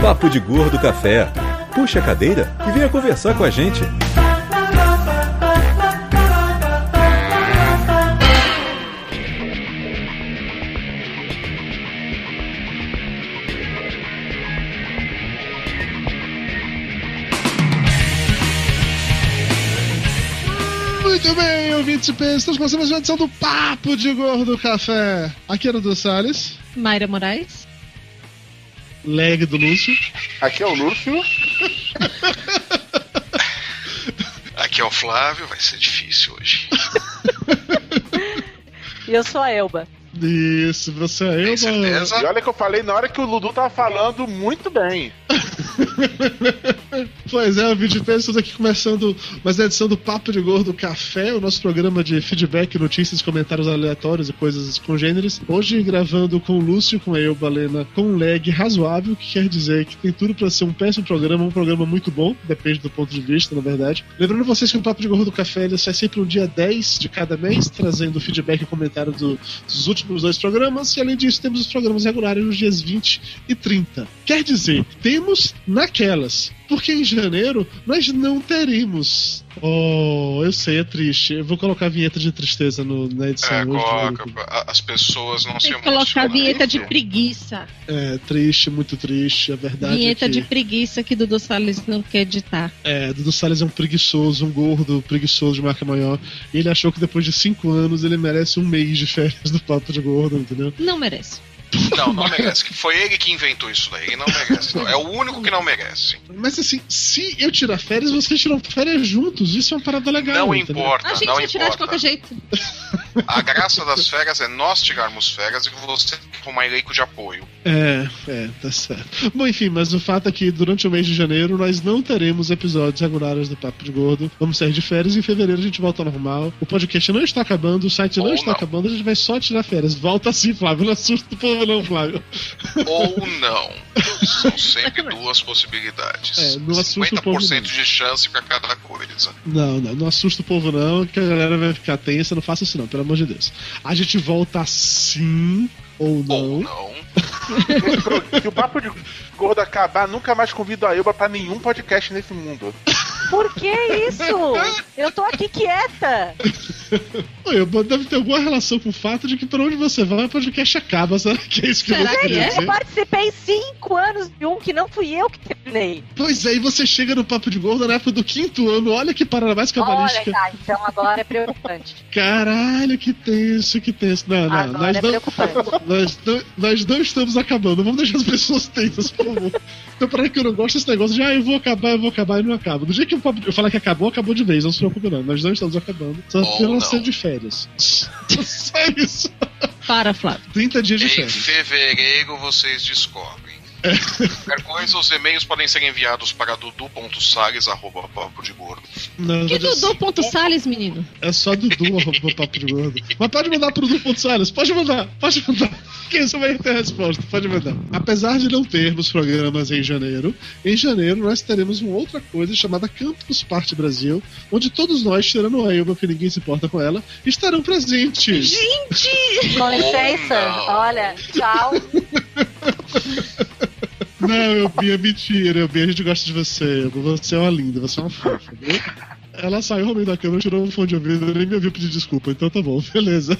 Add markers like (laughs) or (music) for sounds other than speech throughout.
Papo de Gordo Café. Puxa a cadeira e venha conversar com a gente. Muito bem, ouvintes e estamos começando mais uma edição do Papo de Gordo Café. Aqui é o do Salles, Mayra Moraes. Leg do Lúcio. Aqui é o Lúcio. Aqui é o Flávio, vai ser difícil hoje. (laughs) E eu sou a Elba. Isso, você é eu, Tem certeza? E olha que eu falei na hora que o Ludu tava falando muito bem. (laughs) Pois é, e peixes, estamos aqui começando mais uma edição do Papo de Gordo Café, o nosso programa de feedback, notícias, comentários aleatórios e coisas congêneres. Hoje gravando com o Lúcio, com a eu, Balena, com um lag razoável, que quer dizer que tem tudo para ser um péssimo programa, um programa muito bom, depende do ponto de vista, na verdade. Lembrando vocês que o Papo de Gordo Café ele sai sempre no dia 10 de cada mês, trazendo feedback e comentário do- dos últimos dois programas, e além disso temos os programas regulares nos dias 20 e 30. Quer dizer, temos naquelas, porque em janeiro nós não teremos. Oh, eu sei, é triste. Eu vou colocar a vinheta de tristeza no- na edição É, hoje. coloca, a- as pessoas não se Tem que colocar a emocionam. vinheta de preguiça. É triste, muito triste. A verdade Vinheta é que de preguiça que Dudu Salles não quer editar. é, Dudu Salles é um preguiçoso, um gordo preguiçoso de marca maior. E ele achou que depois de cinco anos ele merece um mês de férias do papo de gordo, entendeu? Não merece. Não, não merece. que Foi ele que inventou isso daí, não merece. É o único que não merece. Mas assim, se eu tirar férias, vocês tiram férias juntos. Isso é uma parada legal. Não entendeu? importa, A gente não ia tirar de importa. qualquer jeito. A graça das férias é nós tirarmos férias e você formar elenco de apoio. É, é, tá certo. Bom, enfim, mas o fato é que durante o mês de janeiro nós não teremos episódios regulares do Papo de Gordo. Vamos sair de férias e em fevereiro a gente volta ao normal. O podcast não está acabando, o site não Ou está não. acabando, a gente vai só tirar férias. Volta sim, Flávio. Não assusta o povo, não, Flávio. Ou não. São (laughs) sempre duas possibilidades. É, não assusta o povo, 50% não. de chance pra cada coisa. Não, não, não assusta o povo, não, que a galera vai ficar tensa. Não faça isso, não, pelo amor de Deus. A gente volta sim ou não. Ou não. (laughs) Se o papo de gordo acabar, nunca mais convido a Elba pra nenhum podcast nesse mundo. (laughs) Por que isso? Eu tô aqui quieta. Deve ter alguma relação com o fato de que por onde você vai, o podcast acaba. Será que é isso que Será você que é? Eu participei cinco anos de um que não fui eu que terminei. Pois é, e você chega no Papo de Gordo na época do quinto ano, olha que parada mais Olha, cabalística. tá, então agora é preocupante. (laughs) Caralho, que tenso, que tenso. Não, não, nós é não, nós, não, nós não estamos acabando. Vamos deixar as pessoas tensas, por favor. Então, para que eu não gosto desse negócio de, ah, eu vou acabar, eu vou acabar e não acaba. Do dia que o papo, eu falar que acabou, acabou de vez, não se preocupe não. Nós não estamos acabando. Só apenas não. sendo de férias. (laughs) Só isso. Para, Flávio. 30 dias de Em férias. fevereiro vocês descobrem. É. Qualquer coisa, os e-mails podem ser enviados para dudu.sales.papo Não, Que não, Dudu ponto Salles, menino? É só Dudu arroba papo de gordo. Mas pode mandar pro Dudu Salles, pode mandar, pode mandar. Que isso vai ter a resposta, pode mandar. Apesar de não termos programas em janeiro, em janeiro nós teremos uma outra coisa chamada Campus Party Brasil, onde todos nós, tirando a Elba, que ninguém se importa com ela, estarão presentes. Gente! Com licença, não. olha, tchau. (laughs) Não, Elbinha, é mentira, Elbinha, a gente gosta de você. Você é uma linda, você é uma fofa? Ela saiu meio da câmera, tirou o fone de ouvido, nem me ouviu pedir desculpa, então tá bom, beleza.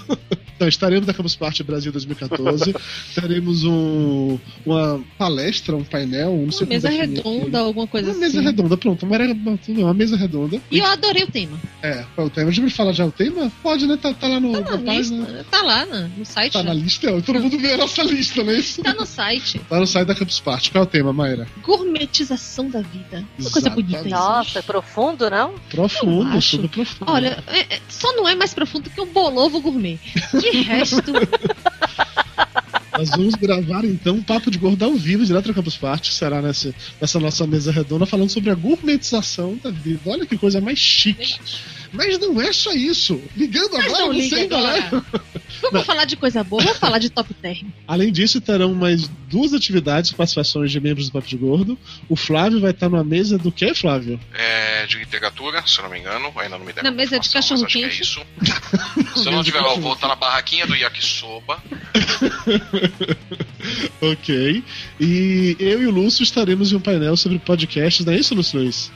Então, estaremos na Campus Party Brasil 2014, (laughs) teremos um, uma palestra, um painel, não sei Uma mesa redonda, alguma coisa Uma assim. mesa redonda, pronto, uma, era- uma mesa redonda. E eu adorei o tema. É, qual é o tema? A gente vai falar já o tema? Pode, né? Tá, tá lá no, Tá na na página. lista. Tá lá no, no site. Tá na lista, ó, todo mundo vê a nossa lista, não é isso? Tá no site. Tá no site da Campus Party. Qual é o tema, Mayra? Gourmetização da vida. Uma coisa bonita isso. Nossa, profundo, não? Profundo, acho. super profundo. Olha, é- é- só não é mais profundo que um bolovo gourmet. (laughs) De resto, Nós vamos gravar então um papo de gordo ao vivo, direto do Campus Party, será nessa, nessa nossa mesa redonda, falando sobre a gourmetização da vida. Olha que coisa mais chique. Mas não é só isso. Ligando mas agora, não você liga leva. agora. Vamos falar de coisa boa, vamos falar de top term. Além disso, terão mais duas atividades, participações de membros do Papo de Gordo. O Flávio vai estar numa mesa do que, Flávio? É, de literatura, se eu não me engano. Ainda não me deram Na mesa de confirmação, mas acho que é isso. Se eu não tiver, eu vou estar na barraquinha do yakisoba. (laughs) ok. E eu e o Lúcio estaremos em um painel sobre podcasts, não é isso, Lúcio Luiz?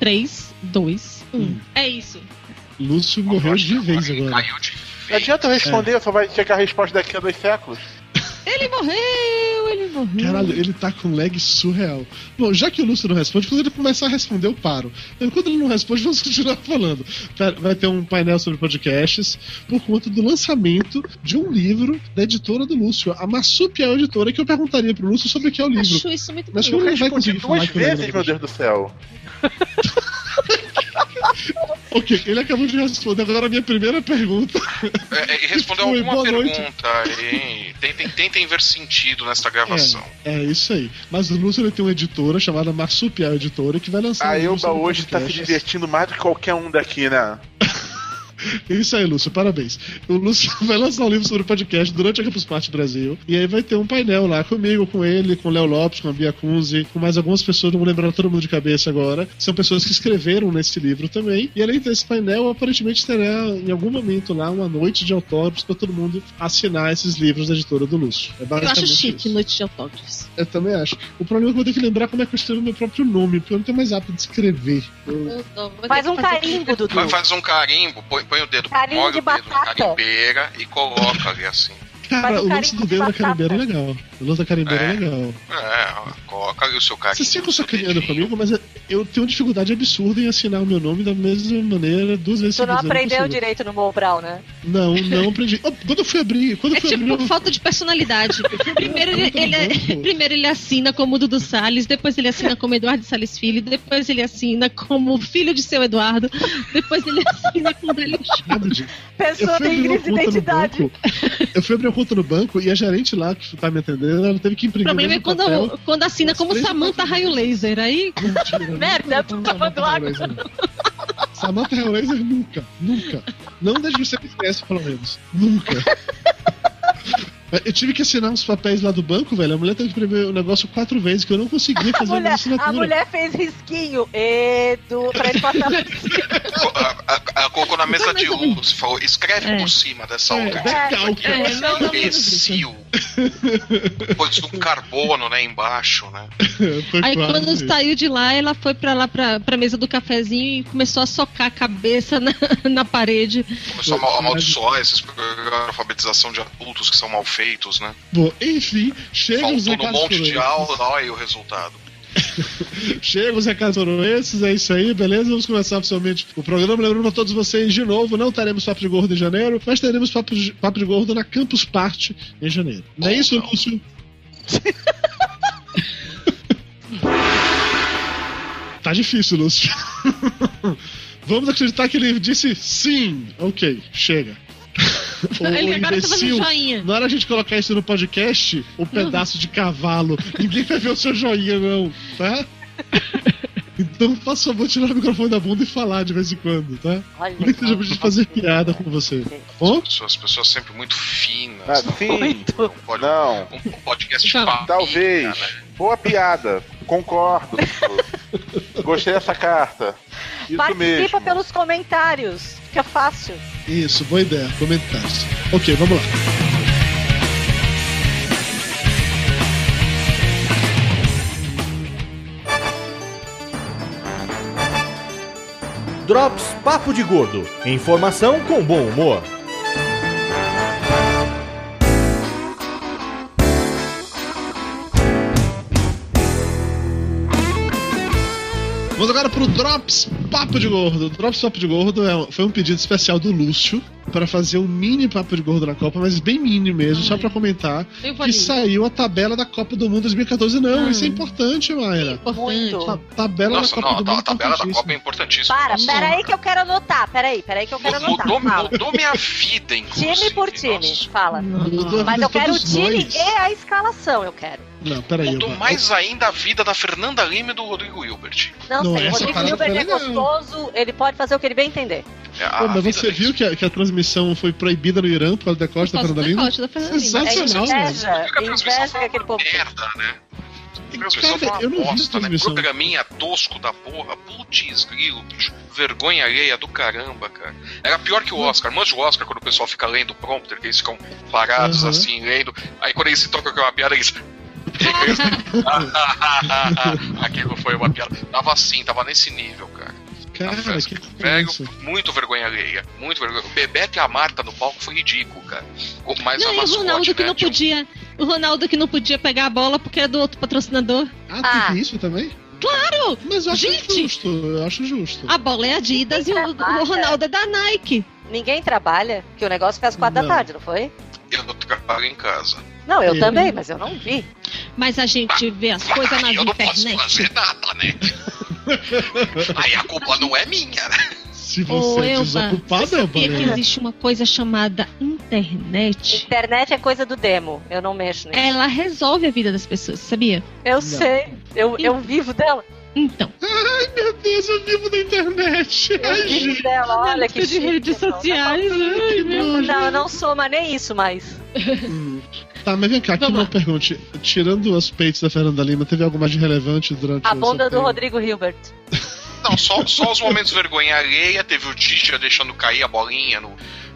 3, 2, 1. É isso. Lúcio morreu de vez agora. Caiu de Não adianta responder, só vai chegar a resposta daqui a dois séculos. Ele morreu, ele morreu. Caralho, ele tá com lag surreal. Bom, já que o Lúcio não responde, quando ele começar a responder, eu paro. Enquanto ele não responde, vamos (laughs) continuar falando. Vai ter um painel sobre podcasts por conta do lançamento de um livro da editora do Lúcio, a Marsupial Editora, que eu perguntaria pro Lúcio sobre o que é o livro. Acho isso muito Mas como Eu ele vai conseguir falar duas lembro vezes, da meu Deus do céu. (laughs) (laughs) Ok, ele acabou de responder agora a minha primeira pergunta. É, é, e respondeu Foi, alguma pergunta. E tentem, tentem ver sentido nesta gravação. É, é isso aí. Mas o Lúcio ele tem uma editora chamada Marsupial Editora que vai lançar A um Elba hoje tá se divertindo mais do que qualquer um daqui, né? (laughs) (laughs) Isso aí, Lúcio, parabéns. O Lúcio (laughs) vai lançar um livro sobre podcast durante a Campus Party Brasil. E aí vai ter um painel lá comigo, com ele, com o Léo Lopes, com a Bia Kunze, com mais algumas pessoas, não vou lembrar todo mundo de cabeça agora. São pessoas que escreveram nesse livro também. E além desse painel, aparentemente terá em algum momento lá uma noite de autógrafos para todo mundo assinar esses livros da editora do Lúcio. É Eu acho chique isso. noite de autógrafos. Eu também acho. O problema é que eu vou ter que lembrar como é que eu escrevo meu próprio nome, porque eu não tenho mais hábito de escrever. Eu- Faz um carimbo, Dudu. Fazer um carimbo, põe, põe o dedo, Carinho molha de o dedo na batata. carimbeira e coloca ali assim. Cara, o lance do de dedo da batata. carimbeira é legal. Da carimbeira é, É. legal. É, coloca ali o seu carimbo. Vocês ficam sacaneando comigo, mas eu tenho uma dificuldade absurda em assinar o meu nome da mesma maneira duas vezes Tu não eu aprendeu direito no Mobral, né? Não, não aprendi. Oh, quando eu fui abrir, quando eu É fui abrir, tipo eu- falta de personalidade. Primeiro ele, ele- primeiro ele assina como Dudu Salles, depois ele assina como Eduardo Salles Filho, depois ele assina como filho de seu Eduardo, depois ele assina como Délio. Eu Pessoa tem abrir crise de identidade. banco. Eu fui abrir uma conta no banco e a gerente lá que tá me atendendo, ela teve que O imprimir problema é quando, papel. quando assina como Samantha Raio Laser. Aí Mentira, (laughs) Merda, tu botar falando água. Samantha Hellraiser nunca, nunca. Não desde que você me conhece, pelo menos. Nunca. (laughs) Eu tive que assinar uns papéis lá do banco, velho. A mulher teve que imprimir o negócio quatro vezes, que eu não conseguia A fazer a mulher, assinatura. a mulher fez risquinho, Edu, pra ele passar por cima. Co- a- a- Ela colocou na mesa Então, de luz, falou, escreve É. por cima dessa É, outra. É, ou menos isso. Imbecil. Pôs um carbono, né, embaixo, né? Aí quase quando saiu de lá, ela foi pra lá pra, pra mesa do cafezinho e começou a socar a cabeça na, na parede. Começou a mal- amaldiçoar esses programas de alfabetização de adultos que são mal feitos, né? Bom, enfim, chega os Faltou um recados monte de aula, olha aí o resultado. (laughs) Chega os recados foram esses, é isso aí, beleza? Vamos começar oficialmente o programa. Lembrando a todos vocês, de novo, não teremos Papo de Gordo em janeiro, mas teremos Papo de, Papo de Gordo na Campus Party em janeiro. Não é isso. Lúcio? (laughs) tá difícil, Lúcio. (laughs) Vamos acreditar que ele disse sim. Ok, chega. (laughs) O, Ele agora tá fazendo imbecil, joinha. na hora a gente colocar isso no podcast, o pedaço de cavalo, (laughs) ninguém vai ver o seu joinha, não, tá? (laughs) Então, faça favor, tirar o microfone da bunda e falar de vez em quando, tá? Olha Nem que seja pra gente fazer piada com você. Bom? As pessoas, as pessoas sempre muito finas. Ah, não sim. Um, pod- Não, um podcast Então, família, talvez. né? Boa piada. Concordo. Gostei dessa carta. Isso Participa mesmo. pelos comentários. Fica fácil. Isso, boa ideia. Comentários. Ok, vamos lá. Drops Papo de Gordo. Informação com bom humor. Vamos agora pro Drops Papo de Gordo. O Drops Papo de Gordo é foi um pedido especial do Lúcio para fazer um mini Papo de Gordo na Copa, mas bem mini mesmo, só para comentar que saiu a tabela da Copa do Mundo 2014. Não, Ah. isso é importante, Mayra. Muito. Ta- tabela Nossa, da Copa não, do a Mundo tabela da. Copa é importantíssima. Para, Nossa, pera aí que eu quero anotar. Pera aí, pera aí que eu quero anotar. Mudou, Fala. mudou minha vida, inclusive. Time por time, Nossa. fala. Mudou a Mas eu quero o time nós. e a escalação, eu quero. Não, peraí. Mudou eu- mais ainda a vida da Fernanda Lima e do Rodrigo Hilbert. Não, Não, sei, o Rodrigo Hilbert é gostoso, ele pode fazer o que ele bem entender. É, Pô, mas você viu que a, que a transmissão foi proibida no Irã por causa da costa da Fernanda da Lima? costa da Fernanda Lima. É Sensacional, velho. inveja, Porque a transmissão inveja que aquele povo merda, né? Foi Cara, eu não vi bosta, né? transmissão. Programinha tosco da porra. Putz, grilo, bicho. Vergonha alheia do caramba, cara. Era pior que o Oscar. Manja o Oscar quando o pessoal fica lendo o prompter, que eles ficam parados Uhum. assim, lendo. Aí quando eles se tocam com uma piada, eles. (laughs) Aquilo foi uma piada. Tava assim, tava nesse nível, cara. Cara, que Velho, isso. muito vergonha alheia. Muito vergonha. O Bebeto e a Marta no palco foi ridículo, cara. Mas Não, a e o mascote, Ronaldo que né, não tinha um- podia. O Ronaldo que não podia pegar a bola porque é do outro patrocinador. Ah, Ah. tem isso também? Claro! Mas eu acho Gente! justo, eu acho justo. A bola é Adidas e o, o Ronaldo é da Nike. Ninguém trabalha, que o negócio foi às quatro Não. da tarde, não foi? Eu trabalho em casa. Não, eu Eu- também, mas eu não vi. Mas a gente vê as coisas nas eu não posso internet. fazer nada, né? Aí a culpa não é minha, né? Se Ô, você é Elba, desocupado, Você sabia que Balena. existe uma coisa chamada internet? Internet é coisa do demo, eu não mexo nisso. Ela resolve a vida das pessoas, sabia? Eu sei, eu, eu vivo dela. Então, Ai, meu Deus, eu vivo da internet. Eu Ai, vivo dela, olha que de chique. redes Não, sociais. Ai, meu Não, não, eu não sou mais nem isso mais. Hum. Tá, mas vem cá, aqui Vamos uma lá. pergunta. Tirando os peitos da Fernanda Lima, teve algo mais de relevante durante A bunda do? Rodrigo Hilbert. Não, só, só os momentos vergonha alheia. Teve o Dija deixando cair a bolinha no,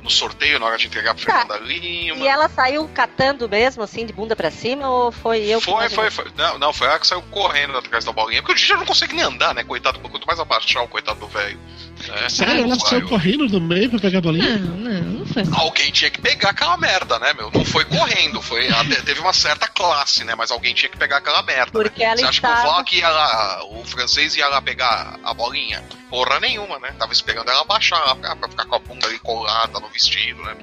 no sorteio na hora de entregar pro Tá. Fernanda Lima. E ela saiu catando mesmo, assim, de bunda pra cima, ou foi eu que Foi, foi, foi. Não, não, foi ela que saiu correndo atrás da bolinha. Porque o Dija não consegue nem andar, né? Coitado, quanto mais abaixar o coitado do velho. É, Sério, ela saiu correndo do meio pra pegar a bolinha? Não, não, não foi. Alguém tinha que pegar aquela merda, né, meu? Não foi correndo, foi. Teve uma certa classe, né? Mas alguém tinha que pegar aquela merda. Porque né? ela Você acha que o Vlak ia lá, o francês ia lá pegar a bolinha? Porra nenhuma, né? Tava esperando ela baixar pra, pra ficar com a bunda ali colada no vestido, né?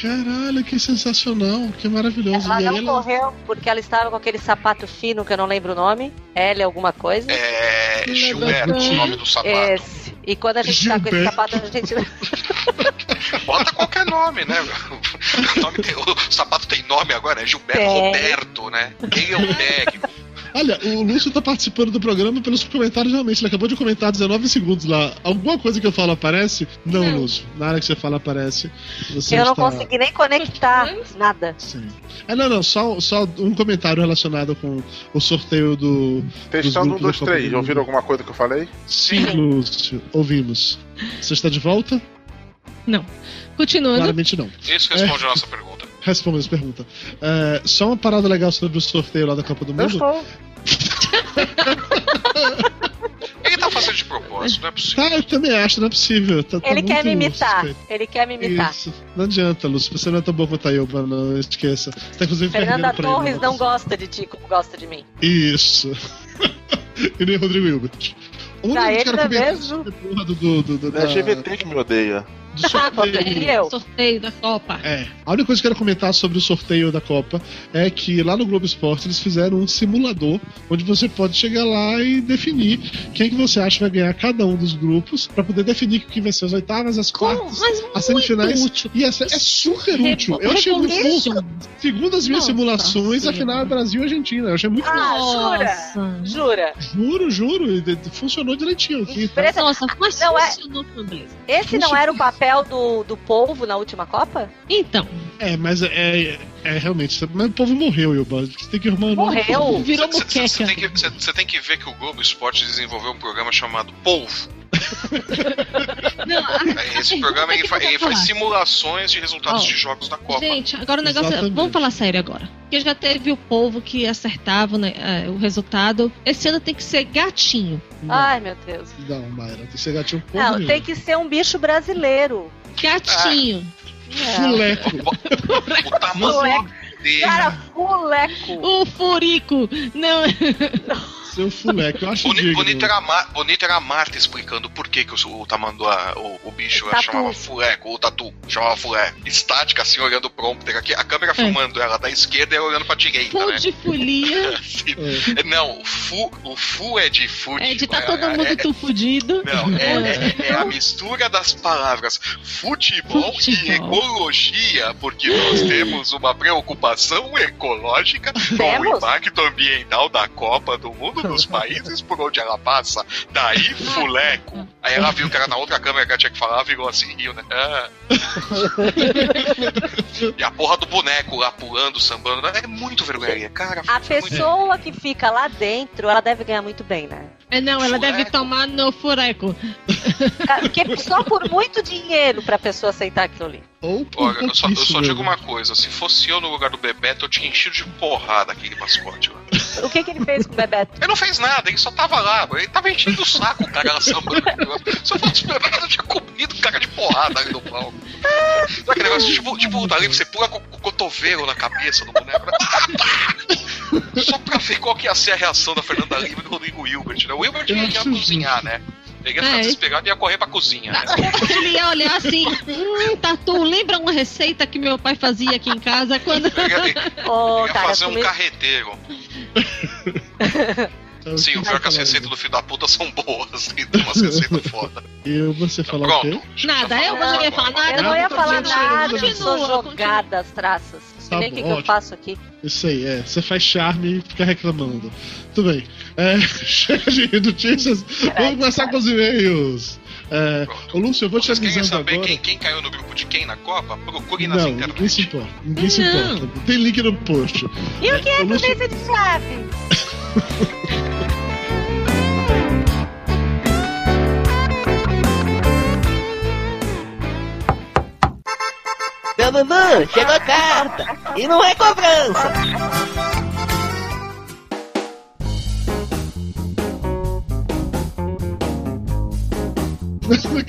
Caralho, que sensacional, que maravilhoso. Ela e não ela... correu porque ela estava com aquele sapato fino que eu não lembro o nome. L alguma coisa. É. Gilberto, o nome do sapato. Esse. E quando a gente tá com esse Gilberto. sapato, a gente. (laughs) Bota qualquer nome, né? O, nome tem- o sapato tem nome agora, é Gilberto Tem. Roberto, né? Quem é o técnico? Olha, o Lúcio tá participando do programa pelos comentários realmente. Ele acabou de comentar 19 segundos lá. Alguma coisa que eu falo aparece? Não, Não. Lúcio. Na hora que você fala aparece. Você eu não está... consegui nem conectar nada. Sim. É, não, não, só, só um comentário relacionado com o sorteio do. Testando um, dois, três. Ouviram alguma coisa que eu falei? Sim, Lúcio, ouvimos. Você está de volta? Continuando. Claramente não. Isso responde a nossa pergunta. Responda essa pergunta. É, só uma parada legal sobre o sorteio lá da Copa do Eu Mundo. estou. (laughs) Ele tá fazendo de propósito, não é possível. Tá, eu também acho, não é possível. Tá- tá Ele quer me imitar. suspeito. Ele quer me imitar. Isso. Não adianta, Lúcio. Você não é tão bom quanto a Ilba, não esqueça. Você tá inclusive Fernanda perdendo pra ele, Torres não gosta de ti como gosta de mim. Isso. (laughs) e nem Rodrigo Hilbert. Que eu ele quero é comentar mesmo? porra do, do, do, do, É da- a GVT que me odeia. Do Ah, sorteio. eu? Sorteio da Copa. É. A única coisa que eu quero comentar sobre o sorteio da Copa é que lá no Globo Esporte eles fizeram um simulador onde você pode chegar lá e definir quem que você acha vai ganhar cada um dos grupos pra poder definir quem vai ser as oitavas, as quartas, as semifinais. muito útil. E essa é super útil. Eu achei muito Revolution. Segundo as minhas Nossa simulações, a final é Brasil e Argentina. Eu achei muito Ah, Nossa. Jura? Juro, juro, de- funcionou direitinho aqui. Tá? Nossa, mas Não, é- funcionou com beleza. Esse não era o papel do, do polvo na última Copa? Então, É, mas é, é, é realmente. Mas o povo morreu, Ilba. Você tem que arrumar um Morreu? virou Você tem, que- cê- cê tem que ver que o Globo Esporte desenvolveu um programa chamado Polvo. Não, a- É, Esse a programa ele, fa- ele faz simulações de resultados Ó, de jogos da Copa. Gente, agora o negócio. é- Exatamente. Vamos falar sério agora. Porque já teve o povo que acertava né, é, o resultado. Esse ano tem que ser gatinho. Não, Ai, meu Deus. não, Mayra. Tem que ser gatinho porra Não, nenhuma. tem que ser um bicho brasileiro. Gatinho. Não. Fuleco. O tamanho dele. Cara, fuleco. O furico. Não, Seu fuleco. Eu acho Boni- digno. bonito, era a Ma- bonito era a Marta explicando por que, que o, o tamanduá, o, o bicho Tatu. chamava fuleco, o tatu, chamava fuleco. Estática, assim, olhando o prompter aqui, a câmera filmando ela da esquerda e ela olhando pra direita, né? fu de folia. (laughs) Assim, É. Não, o fu, o fu é de fute. É de tá é- todo é- mundo é- tu fudido. Não, é, é- é a mistura das palavras futebol, e Futebol. ecologia, porque nós (laughs) temos uma preocupação ecológica com o impacto ambiental da Copa do Mundo nos países por onde ela passa. Daí, fuleco. Aí ela viu que era na outra câmera que ela tinha que falar, virou assim, riu, né? Ah. e a porra do boneco lá pulando, sambando. É muito vergonha, cara. A foi muito- pessoa que fica lá dentro, ela deve ganhar muito bem, né? É, não, ela deve Fureco. tomar no fureco. Porque só por muito dinheiro pra pessoa aceitar aquilo ali. Ou Olha, eu só, eu só digo uma coisa: se fosse eu no lugar do Bebeto, eu tinha enchido de porrada aquele mascote lá. O que, que ele fez com o Bebeto? Ele não fez nada, ele só tava lá, ele tava enchendo o saco, cara lá sambando. Se eu fosse o Bebeto, eu tinha comido cara de porrada ali no palco. Sabe aquele negócio tipo, tipo livre, você pula com com o cotovelo na cabeça do boneco. né? Só pra ver qual que ia ser a reação da Fernanda Lima e do Rodrigo Hilbert, né? O Hilbert ia, ia cozinhar, né? Ele ia ficar É. desesperado e ia correr pra cozinha, né? (laughs) Ele ia olhar assim, hum, Tatu, lembra uma receita que meu pai fazia aqui em casa quando. Ele ia, (laughs) ele Ô, ia cara, fazer um carreteiro. (laughs) Então, Sim, o pior é que as receitas do filho da puta são boas. (laughs) Tem umas receitas foda. Eu, você falar o quê? Pronto. Nada, eu não ia falar nada. Eu não ia Nada, falar gente, nada, eu sou jogada as traças. Não sei Tá nem o bom, que, que eu faço aqui. Isso aí, é. Você faz charme e fica reclamando. Tudo bem. É, (laughs) chega de notícias. Vamos começar com os e-mails. É, ô, Lúcio, eu vou te Vocês querem avisando saber agora. quem, quem caiu no grupo de quem na Copa? Procure nas Não, ninguém se internet. importa. Ninguém se Não. importa. Tem link no post. E o que é Ô, Lúcio, de chave? (laughs) (laughs) Seu Dudu, chegou carta! E não é cobrança!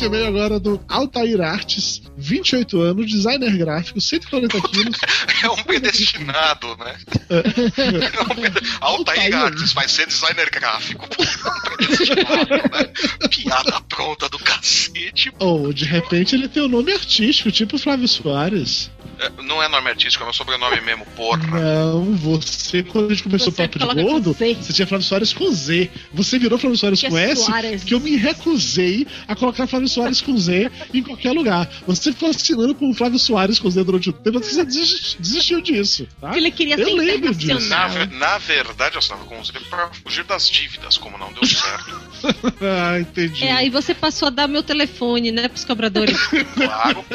Aqui meio agora do Altair Artes, 28 anos, designer gráfico, 140 quilos. (laughs) É um predestinado, né? É um pred... Altair Artes vai ser designer gráfico. É um predestinado, né? Piada pronta do cacete. Ou, de repente, ele tem um nome artístico, tipo Flávio Soares. É, Não é nome artístico, é meu sobrenome mesmo, porra. Não, você, quando a gente começou o Papo de Gordo, você tinha Flávio Soares com Z. Você virou Flávio Soares Que com é S, Soares. que eu me recusei a colocar Flávio Soares com Z em qualquer lugar. Você ficou assinando com o Flávio Soares com Z durante o tempo, você desistiu, desistiu disso, tá? Ele queria Eu ser lembro disso. Na, na verdade, eu estava com Z pra fugir das dívidas, como não deu certo. (laughs) ah, entendi. É, aí você passou a dar meu telefone, né, pros cobradores. Claro.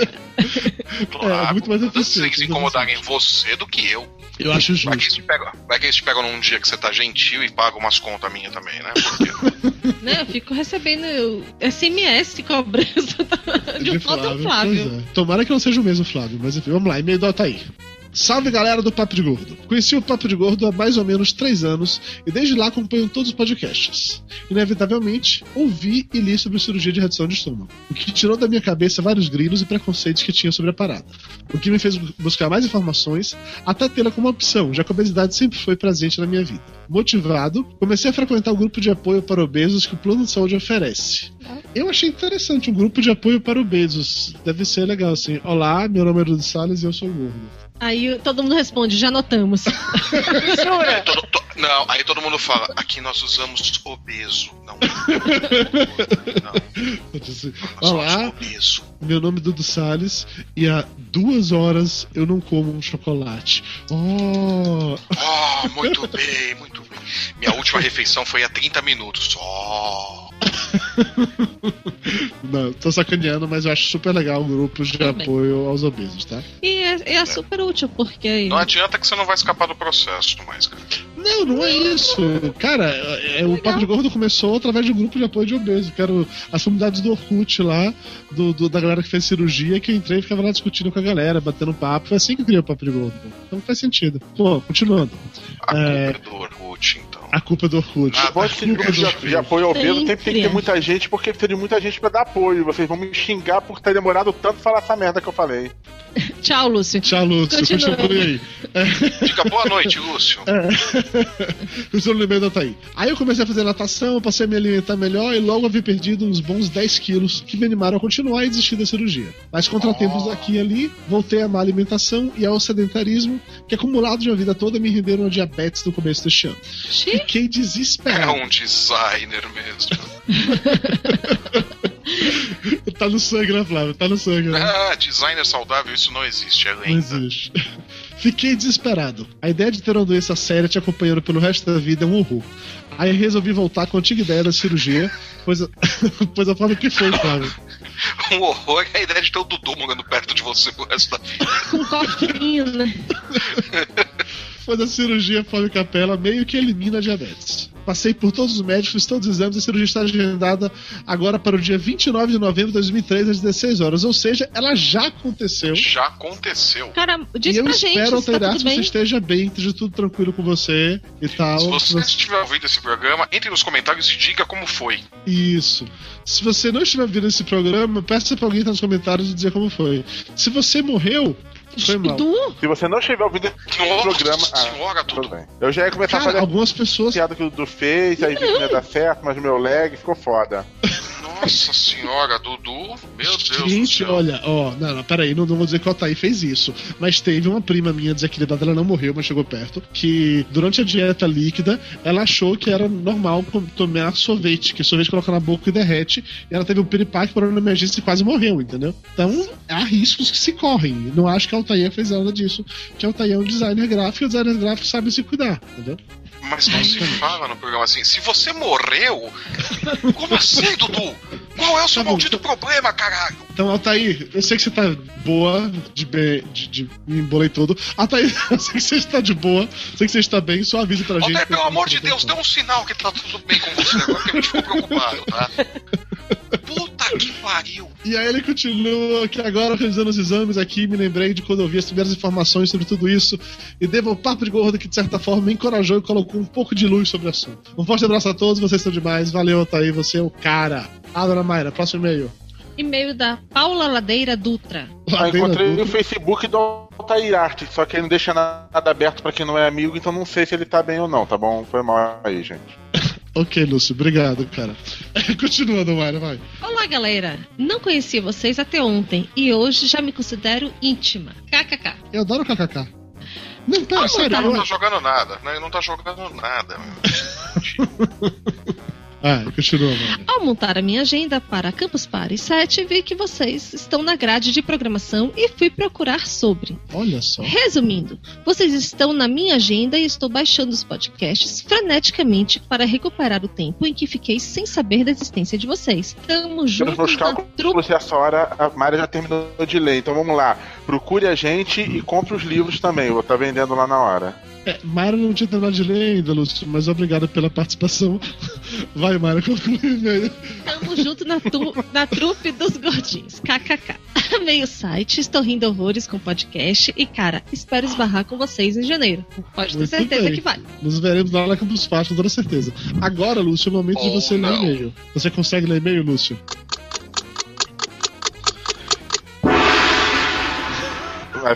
Claro. É, muito mais eficiente, se incomodarem você do que eu. Eu acho Vai que, eles justo. te pegam, vai que eles te pegam num dia que você tá gentil e pagam umas contas minhas também, né? Porque (laughs) né, eu fico recebendo SMS cobrança (laughs) de um foto do Flávio. Pois é. Tomara que não seja o mesmo Flávio, mas enfim, vamos lá, e-mail do Altair. Salve galera do Papo de Gordo. Conheci o Papo de Gordo há mais ou menos três anos e desde lá acompanho todos os podcasts. Inevitavelmente, ouvi e li sobre cirurgia de redução de estômago, o que tirou da minha cabeça vários grilos e preconceitos que tinha sobre a parada. O que me fez buscar mais informações, até tê-la como opção, já que a obesidade sempre foi presente na minha vida. Motivado, comecei a frequentar o grupo de apoio para obesos que o plano de saúde oferece. Eu achei interessante um grupo de apoio para obesos. Deve ser legal assim. Olá, meu nome é Dudu Salles e eu sou gordo. Aí todo mundo responde, já notamos. (laughs) Aí todo- to- não, aí todo mundo fala, aqui nós usamos obeso, não. (laughs) não disse, Olá, obeso. meu nome é Dudu Salles e há duas horas eu não como um chocolate. Oh, Oh, muito bem, muito bem. Minha última refeição foi há 30 minutos. Oh. (laughs) não, tô sacaneando, mas eu acho super legal grupos de Também. apoio aos obesos, tá? E é, é super útil, porque. Não adianta que você não vai escapar do processo mais, cara. Não, não é isso. Cara, é, o Papo de Gordo começou através de um grupo de apoio de obeso, que eram as comunidades do Orkut lá, do, do- da galera que fez cirurgia, que eu entrei e ficava lá discutindo com a galera, batendo papo. Foi assim que eu criei o Papo de Gordo. Então faz sentido. Bom, continuando. A É. é do Orkut, então. A culpa é do Orkut. Ah, O bom de grupo de, de apoio ao Sempre tem, que ter muita gente, porque precisa de muita gente pra dar apoio. Vocês vão me xingar por ter demorado tanto falar essa merda que eu falei. (laughs) Tchau, Lúcio. Tchau, Lúcio. Continua. Continue aí. Diga boa noite, Lúcio. Estou no meio da Thaí. Aí eu comecei a fazer natação, passei a me alimentar melhor e logo havia perdido uns bons 10 quilos que me animaram a continuar e desistir da cirurgia. Mas contratempos aqui e ali, voltei à má alimentação e ao sedentarismo, que acumulado de uma vida toda me renderam a diabetes no começo deste ano. Xiii. Fiquei É desesperado. um designer mesmo. (laughs) tá no sangue, né, Flávio? Tá no sangue, né? Ah, designer saudável, isso não existe, é Não lenda. existe. (laughs) Fiquei desesperado. A ideia de ter uma doença séria te acompanhando pelo resto da vida é um horror. Aí resolvi voltar com a antiga ideia da cirurgia, pois, (laughs) pois a forma que foi, Flávio. Um horror é a ideia de ter o Dudu morando perto de você pro resto da vida. Com cofrinho, né? Pois a cirurgia Fábio Capela meio que elimina a diabetes. Passei por todos os médicos, todos os exames e a cirurgia está agendada agora para o dia 29 de novembro de 2003, às 16 horas. Ou seja, ela já aconteceu. Já aconteceu. Cara, diz e eu pra gente espero, tá Altairá, tudo se você bem. esteja bem, esteja tudo tranquilo com você e tal. Se você Você- estiver ouvindo esse programa, entre nos comentários e diga como foi. Isso. Se você não estiver vendo esse programa, peça pra alguém estar nos comentários e dizer como foi. Se você morreu, foi mal. Du, Se você não estiver ouvindo esse Nossa programa. Ah, tudo bem. Eu já ia começar a Cara, fazer algumas pessoas. a piada que o Dudu fez, aí vi que não ia dar certo, mas o meu lag ficou foda. Nossa senhora, Dudu. Meu Deus do Gente, olha, ó, não, não, peraí, não, não vou dizer que o Altair fez isso, mas teve uma prima minha desequilibrada, ela não morreu, mas chegou perto, que durante a dieta líquida, ela achou que era normal tomar sorvete, que sorvete coloca na boca e derrete, e ela teve um piripaque, parou na emergência e quase morreu, entendeu? Então, há riscos que se correm, não acho que a Altair fez nada disso, que a Altair é um designer gráfico, e o designer gráfico sabe se cuidar, entendeu? Mas não se fala no programa assim. Se você morreu. Como assim, Dudu? Qual é o seu Tá bom, maldito problema, caralho? Então, Altair, eu sei que você tá boa, de bem, de, de me embolei todo. Altair, (laughs) eu sei que você está de boa, sei que você está bem, só avisa pra gente. Altair, pelo amor de Deus, dê um sinal que tá tudo bem com você agora que a gente ficou preocupado, tá? (laughs) Puta que pariu. E aí ele continua que agora, realizando os exames aqui, me lembrei de quando eu vi as primeiras informações sobre tudo isso e devo ao papo de gordo que, de certa forma, me encorajou e colocou um pouco de luz sobre o assunto. Um forte abraço a todos, vocês são demais. Valeu, Altair, você é o cara. Ah, dona Mayra, próximo e-mail. e-mail da Paula Ladeira Dutra. Ah, encontrei Dutra. o Facebook do Altair Arte, só que ele não deixa nada aberto pra quem não é amigo, então não sei se ele tá bem ou não, tá bom? Foi mal aí, gente. Ok, Lúcio, obrigado, cara. (laughs) Continua, dona Mayra, vai. Olá, galera. Não conhecia vocês até ontem e hoje já me considero íntima. KKK. Eu adoro kkk. Não, pera, Como sério. tá? Não tá jogando nada, né? Não tá jogando nada. Ah, continua. Ao montar a minha agenda para Campus Party 7, vi que vocês estão na grade de programação e fui procurar sobre. Olha só. Resumindo, vocês estão na minha agenda e estou baixando os podcasts freneticamente para recuperar o tempo em que fiquei sem saber da existência de vocês. Tamo Pelos juntos meus na cálculos, essa hora a Mayra já terminou de ler, então vamos lá. Procure a gente e compre os livros também, eu vou estar vendendo lá na hora. É, Mayra não tinha terminado de ler ainda, Lúcio, mas obrigado pela participação. (laughs) Vai, Mayra, conclui o e-mail. Tamo junto na, tu- na trupe dos gordinhos. KKK. Amei o site, estou rindo horrores com o podcast e, cara, espero esbarrar com vocês em janeiro. Pode ter Muito certeza bem. que vai. Nos veremos lá na Campus Party, com toda certeza. Agora, Lúcio, é o momento de Oh, você ler não. e-mail. Você consegue ler e-mail, Lúcio?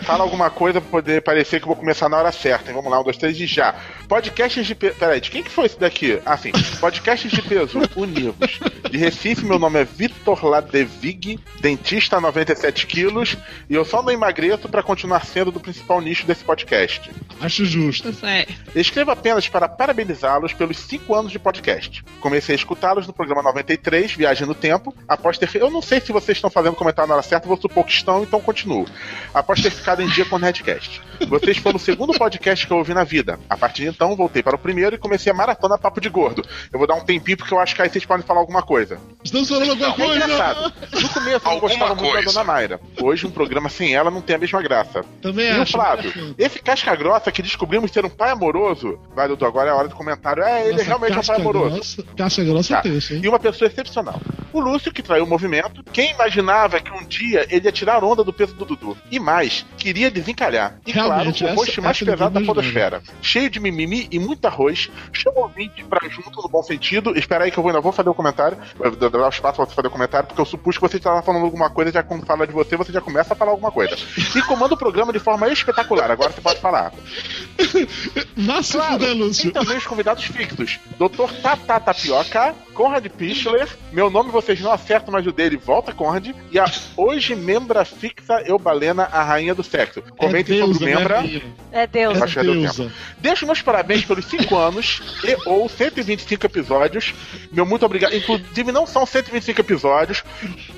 Fala alguma coisa pra poder parecer que eu vou começar na hora certa. hein? Vamos lá, um, dois, três e já. Podcasts de peso. Peraí, de quem que foi esse daqui? Ah, sim. Podcasts de peso (laughs) univos. De Recife, meu nome é Vitor Ladevig, dentista 97 quilos, e eu só não emagreço pra continuar sendo do principal nicho desse podcast. Acho justo. É. Escrevo apenas para parabenizá-los pelos 5 anos de podcast. Comecei a escutá-los no programa 93, Viagem no Tempo, após ter. fe- Eu não sei se vocês estão fazendo comentário na hora certa, vou supor que estão, então continuo. Após ter ficado em dia com o Nerdcast. Vocês foram o segundo podcast que eu ouvi na vida. A partir de então, voltei para o primeiro e comecei a maratona Papo de Gordo. Eu vou dar um tempinho porque eu acho que aí vocês podem falar alguma coisa. Estamos falando alguma Não, É coisa? engraçado. No começo eu gostava muito da. Dona Mayra. Hoje um programa sem ela não tem a mesma graça. Também E o acho. Flávio, esse casca grossa que descobrimos ser um pai amoroso. Vai, Dudu, agora é a hora do comentário. É, ele Nossa, realmente é um pai amoroso. Grossa, casca grossa é Tá. tenso, hein? E uma pessoa excepcional. O Lúcio, que traiu o movimento. Quem imaginava que um dia ele ia tirar onda do peso do Dudu? E mais, queria desencalhar. E Realmente, claro, o host mais pesado da podosfera. Cheio de mimimi e muito arroz. Chama o ouvinte pra junto no bom sentido. Espera aí que eu ainda vou fazer o comentário. Eu vou dar o espaço pra você fazer o comentário, porque eu supus que você estava falando alguma coisa, já quando fala de você, você já começa a falar alguma coisa. E comanda o programa de forma espetacular. Agora você pode falar. (laughs) Vá se Claro, fuder, Lúcio. também os convidados fixos. Dr. Tata Tapioca, Conrad Pichler. Meu nome vocês não acertam, mas o dele volta, Conrad. E a hoje membra fixa Eubalena, a rainha do sexo. Comentem é sobre deusa, o membra. né? É Deus. É deusa. Deixo meus parabéns pelos 5 anos e ou 125 episódios. Meu muito obrigado. Inclusive, não são 125 episódios.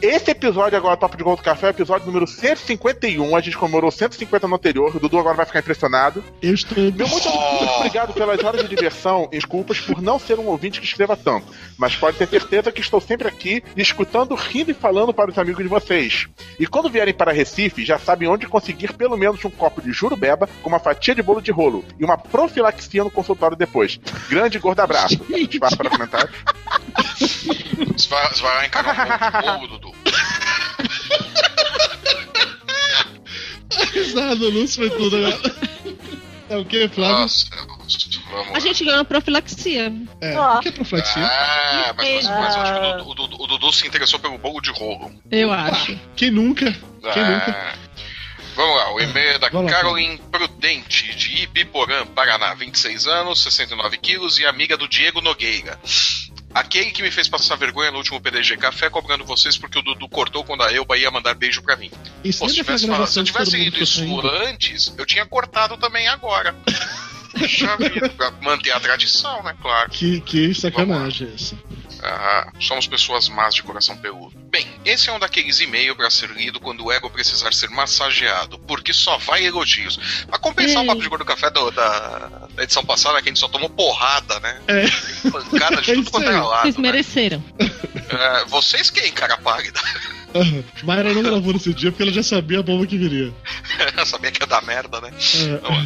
Esse episódio agora, Top de Gol do Café, é o episódio número 151. A gente comemorou 150 no anterior. O Dudu agora vai ficar impressionado. Eu estou. Meu muito obrigado pelas horas de diversão e desculpas por não ser um ouvinte que escreva tanto. Mas pode ter certeza que estou sempre aqui, escutando, rindo e falando para os amigos de vocês. E quando vierem para Recife, já sabem onde conseguir pelo menos um copo de jurubeba com uma fatia de bolo de rolo e uma profilaxia no consultório depois. Grande gordo abraço. (laughs) Espaço para comentários. Você vai, você vai encarar um bolo, Dudu. (laughs) Risada, Lúcio foi tudo. É o que, Flávio? Nossa, vamos A gente ganhou uma profilaxia. É, Ó. o que é profilaxia? Ah, mas, mas, mas eu acho que Ah. o Dudu, o Dudu- o Dudu se interessou pelo bolo de rolo. Eu acho. Quem nunca? Quem nunca? Ah. Vamos lá, o e-mail é da Vamos lá, Caroline Prudente, de Ibiporã, Paraná, 26 anos, 69 quilos e amiga do Diego Nogueira. Aquele que me fez passar vergonha no último PDG Café cobrando vocês porque o Dudu cortou quando a Elba ia mandar beijo pra mim. Isso Pô, se, tivesse falado- se eu que tivesse lido ficou isso antes, eu tinha cortado também agora. (laughs) Puxa vida, pra manter a tradição, né? Claro. Que, que sacanagem essa. Ah, somos pessoas más de coração peludo. Bem, esse é um daqueles e-mails para ser lido quando o ego precisar ser massageado, porque só vai elogios. Pra compensar Ei. o papo de gordo café do- da, da edição passada, que a gente só tomou porrada, né? É. Pancada de É tudo quanto é lado. Vocês né? mereceram. É, vocês quem, cara pálida? Aham. Mayra não gravou nesse dia porque ela já sabia a bomba que viria. (laughs) Sabia que ia dar merda, né? É. Lá.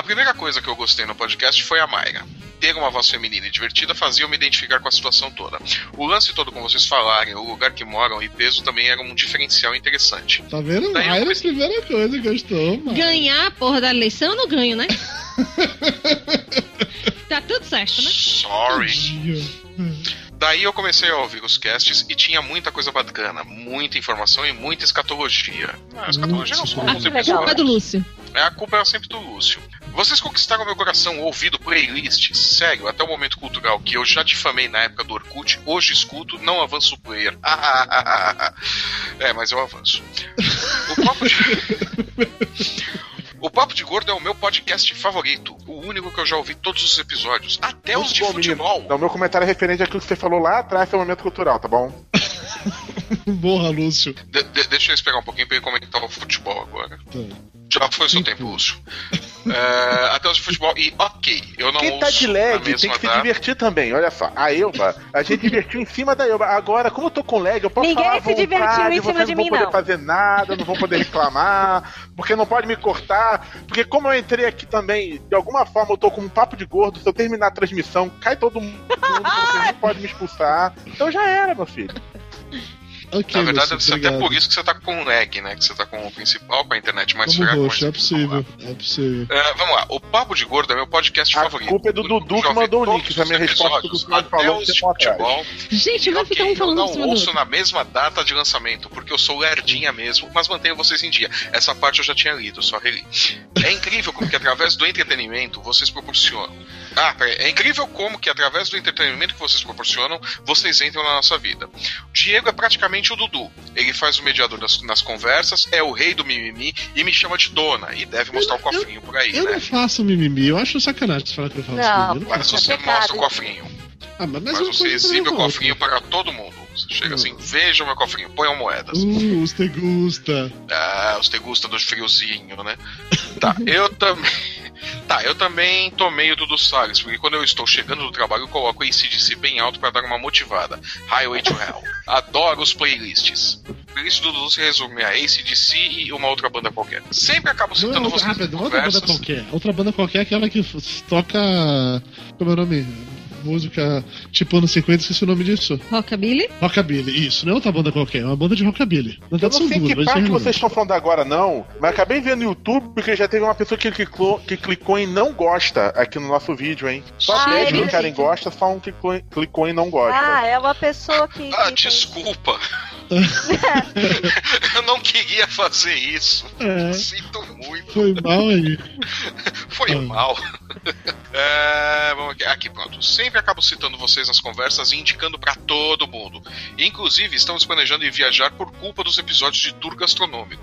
A primeira coisa que eu gostei no podcast foi a Mayra. Ter uma voz feminina e divertida fazia eu me identificar com a situação toda. O lance todo com vocês falarem, o lugar que moram e peso também era um diferencial interessante. Tá vendo? Daí eu Mayra, a comecei- primeira coisa, gostou, mano. Ganhar a porra da eleição eu não ganho, né? (laughs) tá tudo certo, né? Sorry. Daí eu comecei a ouvir os casts e tinha muita coisa bacana, muita informação e muita escatologia. Ah, escatologia não que legal. Culpa do Lúcio. É, a culpa é sempre do Lúcio. Vocês conquistaram meu coração ouvindo playlists, sério, até o momento cultural que eu já difamei na época do Orkut, hoje escuto, não avanço o player. é, mas eu avanço. O papo de... (laughs) O Papo de Gordo é o meu podcast favorito, o único que eu já ouvi todos os episódios, até os Muito de bom, menino. futebol. Então, meu comentário é referente àquilo que você falou lá atrás, seu momento cultural, tá bom? (laughs) Borra, Lúcio. De- de- deixa eu esperar um pouquinho pra ele comentar o futebol agora. Tá. Já foi seu tempo, Lúcio. É, até os de futebol. E ok, eu não Quem tá de lag tem que se divertir também. Olha só, a Elba, a gente divertiu em cima da Elba. Agora, como eu tô com lag, eu posso Ninguém falar se divertiu em cima vocês de não vão mim, poder não. fazer nada, não vão poder reclamar, porque não pode me cortar. Porque como eu entrei aqui também, de alguma forma eu tô com um papo de gordo, se eu terminar a transmissão, cai todo mundo, vocês não podem me expulsar. Então já era, meu filho. Ok, Na verdade, deve ser até obrigado. por isso que você tá com lag, né? Que você tá com o principal, com a internet mais Como fraca. roxo, mas- é possível. É possível. É, vamos lá, o Papo de Gordo é meu podcast A favorito. culpa é do Dudu que mandou o link, essa é a minha os resposta do que até falou atrás. futebol. Gente, E vai ok, ficar um eu falando em não ouço outro. na mesma data de lançamento, porque eu sou lerdinha mesmo, mas mantenho vocês em dia. Essa parte eu já tinha lido, só reli. É incrível como que através do entretenimento vocês proporcionam. Ah, peraí. É incrível como que através do entretenimento que vocês proporcionam, vocês entram na nossa vida. O Diego é praticamente o Dudu. Ele faz o mediador das- nas conversas, é o rei do mimimi e me chama de dona. E deve mostrar o Eu- cofrinho por aí, Eu né? não faço mimimi, eu acho sacanagem você falar que eu faço Não. mimimi. Eu Mas faço. você É mostra o cofrinho. Ah, mas, Mas uma você exibe o é cofrinho outra. para todo mundo. Você chega Não. assim, veja o meu cofrinho, ponham moedas. Uh, os te gusta. Ah, os te gusta do friozinho, né? Tá, eu também. Tá, eu também tomei o Dudu Salles, porque quando eu estou chegando do trabalho, eu coloco o ACDC bem alto para dar uma motivada. Highway to Hell. Adoro os playlists. O playlist do Dudu se resume a ACDC e uma outra banda qualquer. Sempre acabo Não citando outra, vocês não é outra banda qualquer. Outra banda qualquer é aquela que toca. Como é o nome? Música tipo anos 50, esqueci o nome disso. Rockabilly? Rockabilly, isso, não é outra banda qualquer, é uma banda de rockabilly. Na Eu não sei duas, que parte é vocês estão falando agora, não, mas acabei vendo no YouTube porque já teve uma pessoa que clicou, que clicou em não gosta aqui no nosso vídeo, hein? Só Ah, 10 eu vi. clicaram em gosta, só um clicou, em- clicou em não gosta. Ah, é uma pessoa que. Ah, que tem- desculpa. (laughs) (laughs) eu não queria fazer isso. É, muito. foi mal aí. (laughs) Foi Ah. mal. (laughs) É, vamos aqui. aqui, pronto. Sempre acabo citando vocês nas conversas e indicando pra todo mundo. Inclusive, estamos planejando em viajar por culpa dos episódios de tour gastronômico.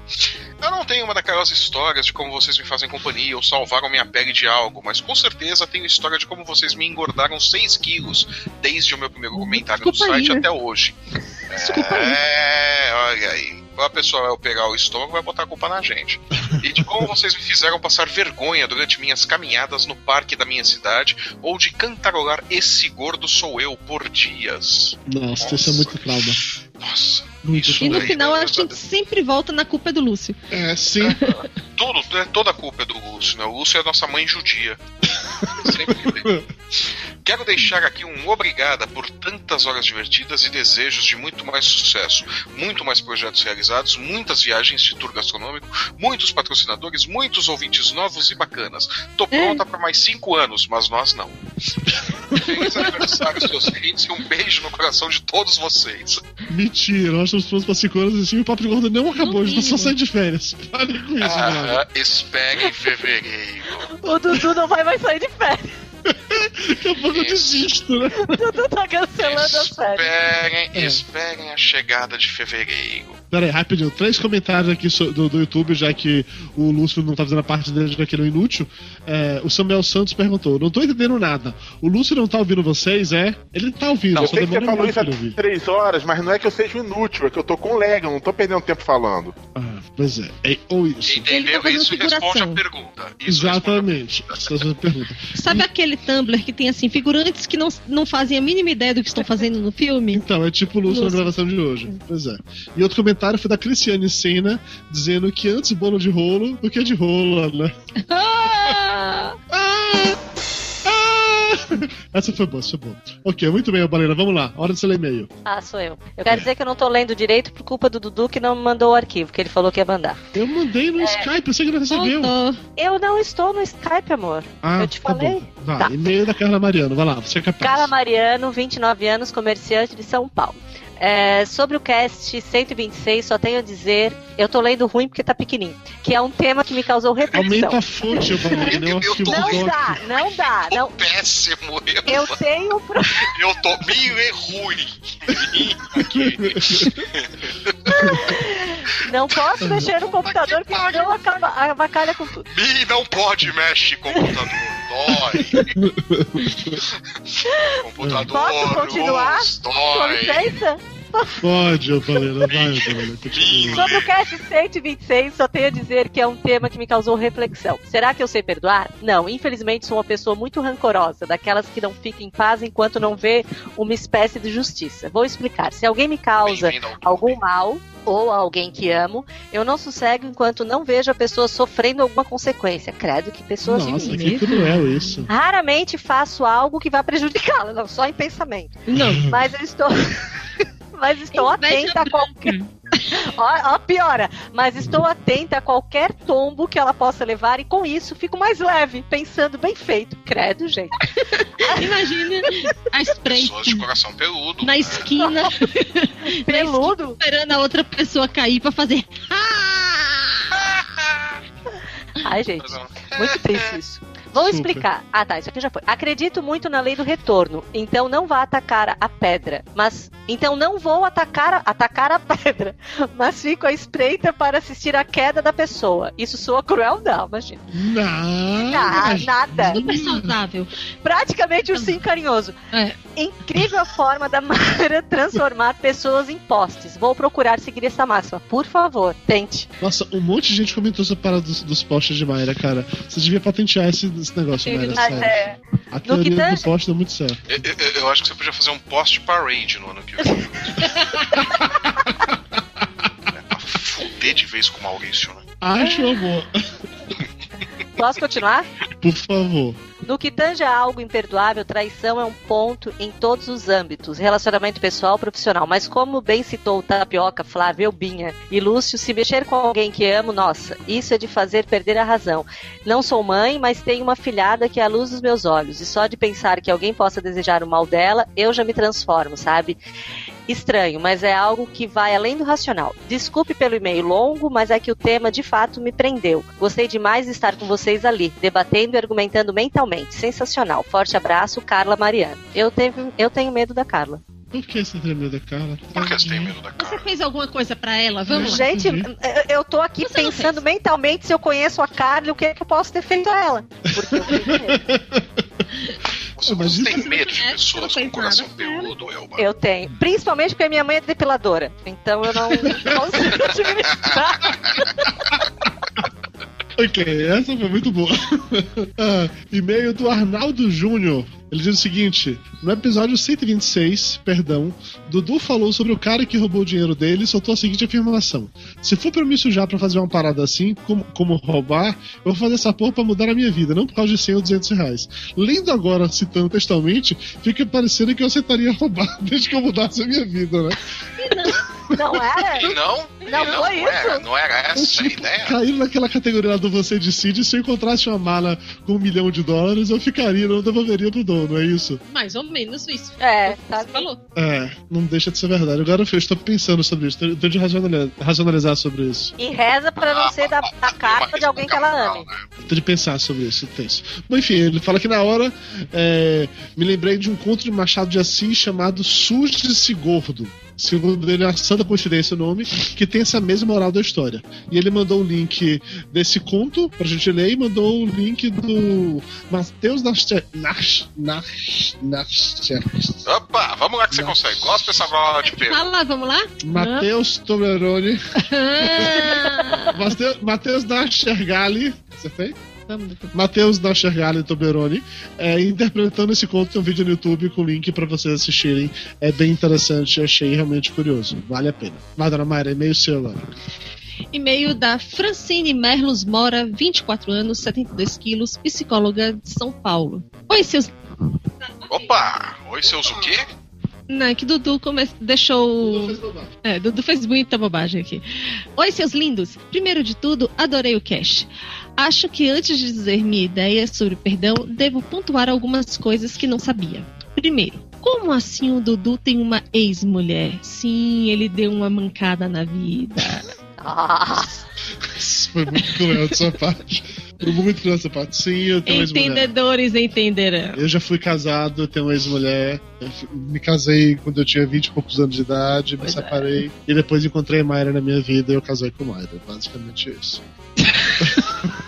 Eu não tenho uma daquelas histórias de como vocês me fazem companhia ou salvaram minha pele de algo, mas com certeza tenho história de como vocês me engordaram 6 quilos desde o meu primeiro comentário no Desculpa aí, site né? até hoje. Desculpa aí. É, olha aí. A pessoa vai pegar o estômago e vai botar a culpa na gente. E de como vocês me fizeram passar vergonha durante minhas caminhadas no parque da minha cidade, ou de cantarolar Esse Gordo Sou Eu por dias. Nossa, isso é muito trauma. Nossa, Isso E no daí, final a gente sempre volta na culpa do Lúcio. É, sim. (laughs) tudo, né, toda a culpa é do Lúcio, né? O Lúcio é a nossa mãe judia. (laughs) Sempre. Quero deixar aqui um obrigada por tantas horas divertidas e desejos de muito mais sucesso, muito mais projetos realizados, muitas viagens de tour gastronômico, muitos patrocinadores, muitos ouvintes novos e bacanas. Tô pronta para mais cinco anos, mas nós não. Feliz aniversário, seus queridos, e um beijo no coração de todos vocês. Mentira, nós estamos prontos pra 5 anos assim e o Papo de Gordo não acabou, a gente tá só saindo de férias. Parem com isso, mano. Ah, espere em fevereiro. O Dudu não vai mais sair de férias. Daqui a pouco eu desisto, né? O Dudu tá cancelando as férias. Esperem, É. esperem a chegada de fevereiro. Pera aí, rapidinho. Três comentários aqui do, do YouTube, já que o Lúcio não tá fazendo a parte dele já que ele é inútil. É, o Samuel Santos perguntou: Não tô entendendo nada. O Lúcio não tá ouvindo vocês, é? Ele tá ouvindo, Não, eu só sei que você falou isso há três horas, mas não é que eu seja inútil, é que eu tô com lega, não tô perdendo tempo falando. Ah, pois é. é ou isso. Ele Entendeu? tá fazendo Isso responde a figuração. pergunta. Isso responde Exatamente. Essa é a pergunta. Sabe aquele Tumblr que tem assim, figurantes que não, não fazem a mínima ideia do que estão fazendo no filme? Então, é tipo o Lúcio na gravação de hoje. Pois é. E outro comentário foi da Cristiane Senna, dizendo que antes bolo de rolo do que de rola, né? (laughs) Ah! (laughs) Essa foi boa, essa foi boa. Ok, muito bem, Balena, vamos lá. Hora de você ler e-mail. Ah, sou eu. Eu quero dizer que eu não tô lendo direito por culpa do Dudu que não me mandou o arquivo, que ele falou que ia mandar. Eu mandei É. no Skype, eu sei que não recebeu. Voltou. Eu não estou no Skype, amor. Ah, Eu te tá falei? bom. Vai, Tá. e-mail da Carla Mariano, vai lá, você é capaz. Carla Mariano, 29 anos, comerciante de São Paulo. É, sobre o cast 126, só tenho a dizer, eu tô lendo ruim porque tá pequenininho, que é um tema que me causou reflexão. Aumenta a fonte, (laughs) Balena, eu Eu que tô Não dá, não dá, não. péssimo. Eu, Eu tenho pro- (laughs) eu tô meio é ruim. Aqui. (laughs) não posso mexer no computador porque pariu. senão acaba, avacalha com tudo. Mi não pode o computador. Dói. (laughs) computador. Posso continuar? us, Com Dói. licença? Pode, ô, Balena, vai, Balena. continua. Sobre o cast 126, só tenho a dizer que é um tema que me causou reflexão. Será que eu sei perdoar? Não, infelizmente sou uma pessoa muito rancorosa, daquelas que não fica em paz enquanto não vê uma espécie de justiça. Vou explicar. Se alguém me causa algum mal ou alguém que amo, eu não sossego enquanto não vejo a pessoa sofrendo alguma consequência. Credo que pessoas de Nossa, que cruel isso. Raramente faço algo que vá prejudicá-la, não, só em pensamento. Não. Mas eu estou. (laughs) Mas estou Inveja atenta a qualquer. (laughs) Ó, ó, piora. Mas estou atenta a qualquer tombo que ela possa levar e com isso fico mais leve, pensando bem feito. Credo, gente. (laughs) Imagina a spray Pessoas de coração peludo. na esquina, (laughs) Peludo. esperando a outra pessoa cair pra fazer. Ai, gente. Muito triste isso. Vou Super. explicar. Ah, tá, isso aqui já foi. Acredito muito na lei do retorno, então não vá atacar a pedra, mas então não vou atacar a, atacar a pedra, (laughs) mas fico à espreita para assistir a queda da pessoa. Isso soa cruel, não, imagina. Não. Ah, nada. Super saudável. Praticamente um sim carinhoso. É. Incrível a forma da Mara (laughs) transformar pessoas em postes. Vou procurar seguir essa máxima. Por favor, tente. Nossa, um monte de gente comentou essa parada dos, dos postes de Mayra, cara. Você devia patentear esse, esse negócio, Mayra, Mas, sério. é, A teoria que do tange- poste deu muito certo. Eu, eu- eu acho que você podia fazer um post parade no ano que vem. (laughs) é, pra fuder de vez com o Maurício, né? Acho, amor. posso continuar? Por favor. No que tange a algo imperdoável, traição é um ponto em todos os âmbitos, relacionamento pessoal, profissional. Mas como bem citou o Tapioca, Flávio, Elbinha e Lúcio, se mexer com alguém que amo, nossa, isso é de fazer perder a razão. Não sou mãe, mas tenho uma filhada que é a luz dos meus olhos. E só de pensar que alguém possa desejar o mal dela, eu já me transformo, sabe? Estranho, mas é algo que vai além do racional. Desculpe pelo e-mail longo, mas é que o tema de fato me prendeu. Gostei demais de estar com vocês ali, debatendo e argumentando mentalmente. Sensacional. Forte abraço, Carla Mariana. Eu, teve, eu tenho medo da Carla. Por que você tem medo da Carla? Por que você tem medo da Você cara? fez alguma coisa pra ela? Vamos lá. Gente, entendi. eu- tô aqui Você pensando mentalmente se eu conheço a Carla e o que, é que eu posso ter feito a ela. (laughs) Porque eu tenho medo. Você, Mas você tem medo de É, pessoas com coração peludo, Elba? Eu tenho. Principalmente porque minha mãe é depiladora. Então eu não (laughs) consigo administrar. (laughs) Ok, essa foi muito boa. (laughs) Ah, e-mail do Arnaldo Júnior. Ele diz o seguinte: no episódio 126, perdão, Dudu falou sobre o cara que roubou o dinheiro dele e soltou a seguinte afirmação: Se for pra me sujar pra fazer uma parada assim, como, como roubar, eu vou fazer essa porra pra mudar a minha vida, não por causa de 100 ou 200 reais. Lendo agora, citando textualmente, fica parecendo que eu aceitaria roubar (laughs) desde que eu mudasse a minha vida, né? Não era? (laughs) Não, Não não, foi não era, isso. não era essa a tipo, ideia. caíram naquela categoria lá do você decide. Se eu encontrasse uma mala com um milhão de dólares, eu ficaria, não devolveria pro dono, é isso? Mais ou menos isso. É, tá. Você falou. É, não deixa de ser verdade. Agora eu estou pensando sobre isso, tenho de racionalizar, racionalizar sobre isso. E reza pra não ser da, da carta de alguém que ela ame. Tenho de pensar sobre isso, tenso. Bom, enfim, ele fala que na hora é, me lembrei de um conto de Machado de Assis chamado Suje-se Gordo. Segundo ele, é uma santa coincidência o nome, que tem essa mesma moral da história. E ele mandou o link desse conto pra gente ler e mandou o link do Mateus Nascher. Nas, nas, Nascher. Opa, vamos lá que você consegue. Gosta dessa bola de pego. Fala lá, vamos lá? Mateus Toblerone. Ah, Mateu- (laughs) Mateus Naschergali. Você fez? Matheus da Chergali Toblerone, é, interpretando esse conto. Tem um vídeo no YouTube com link pra vocês assistirem. É bem interessante, achei realmente curioso. Vale a pena. Vai, dona Mayra, e-mail seu lá. E-mail da Francine Merlos Mora, 24 anos, 72 quilos, psicóloga de São Paulo. Oi, seus. Opa! Oi, seus o quê? Não, é que Dudu come... deixou. É, Dudu fez muita bobagem aqui. Oi, seus lindos! Primeiro de tudo, adorei o cast. Acho que antes de dizer minha ideia sobre perdão, devo pontuar algumas coisas que não sabia. Primeiro, como assim o Dudu tem uma ex-mulher? Sim, ele deu uma mancada na vida. Ah, Isso foi muito cruel dessa parte. Foi muito cruel dessa parte. Sim, eu tenho. Entendedores entenderão. Eu já fui casado, tenho uma ex-mulher. Me casei quando eu tinha 20 e poucos anos de idade, me Pois é. separei. E depois encontrei a Mayra na minha vida e eu casei com Mayra. Basicamente isso. (laughs)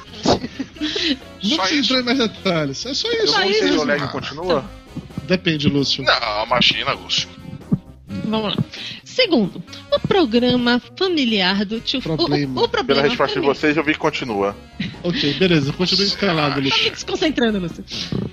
Não Só precisa isso? entrar em mais detalhes. É só Eu isso. Só não isso? o Leg continua? Depende, Lúcio. Não, imagina, Lúcio. Vamos lá. Segundo, o programa familiar do tio Problema. O, o, o Pela problema resposta de vocês, eu vi que continua. Ok, beleza. Continue escalado, Tá me desconcentrando, Lúcio.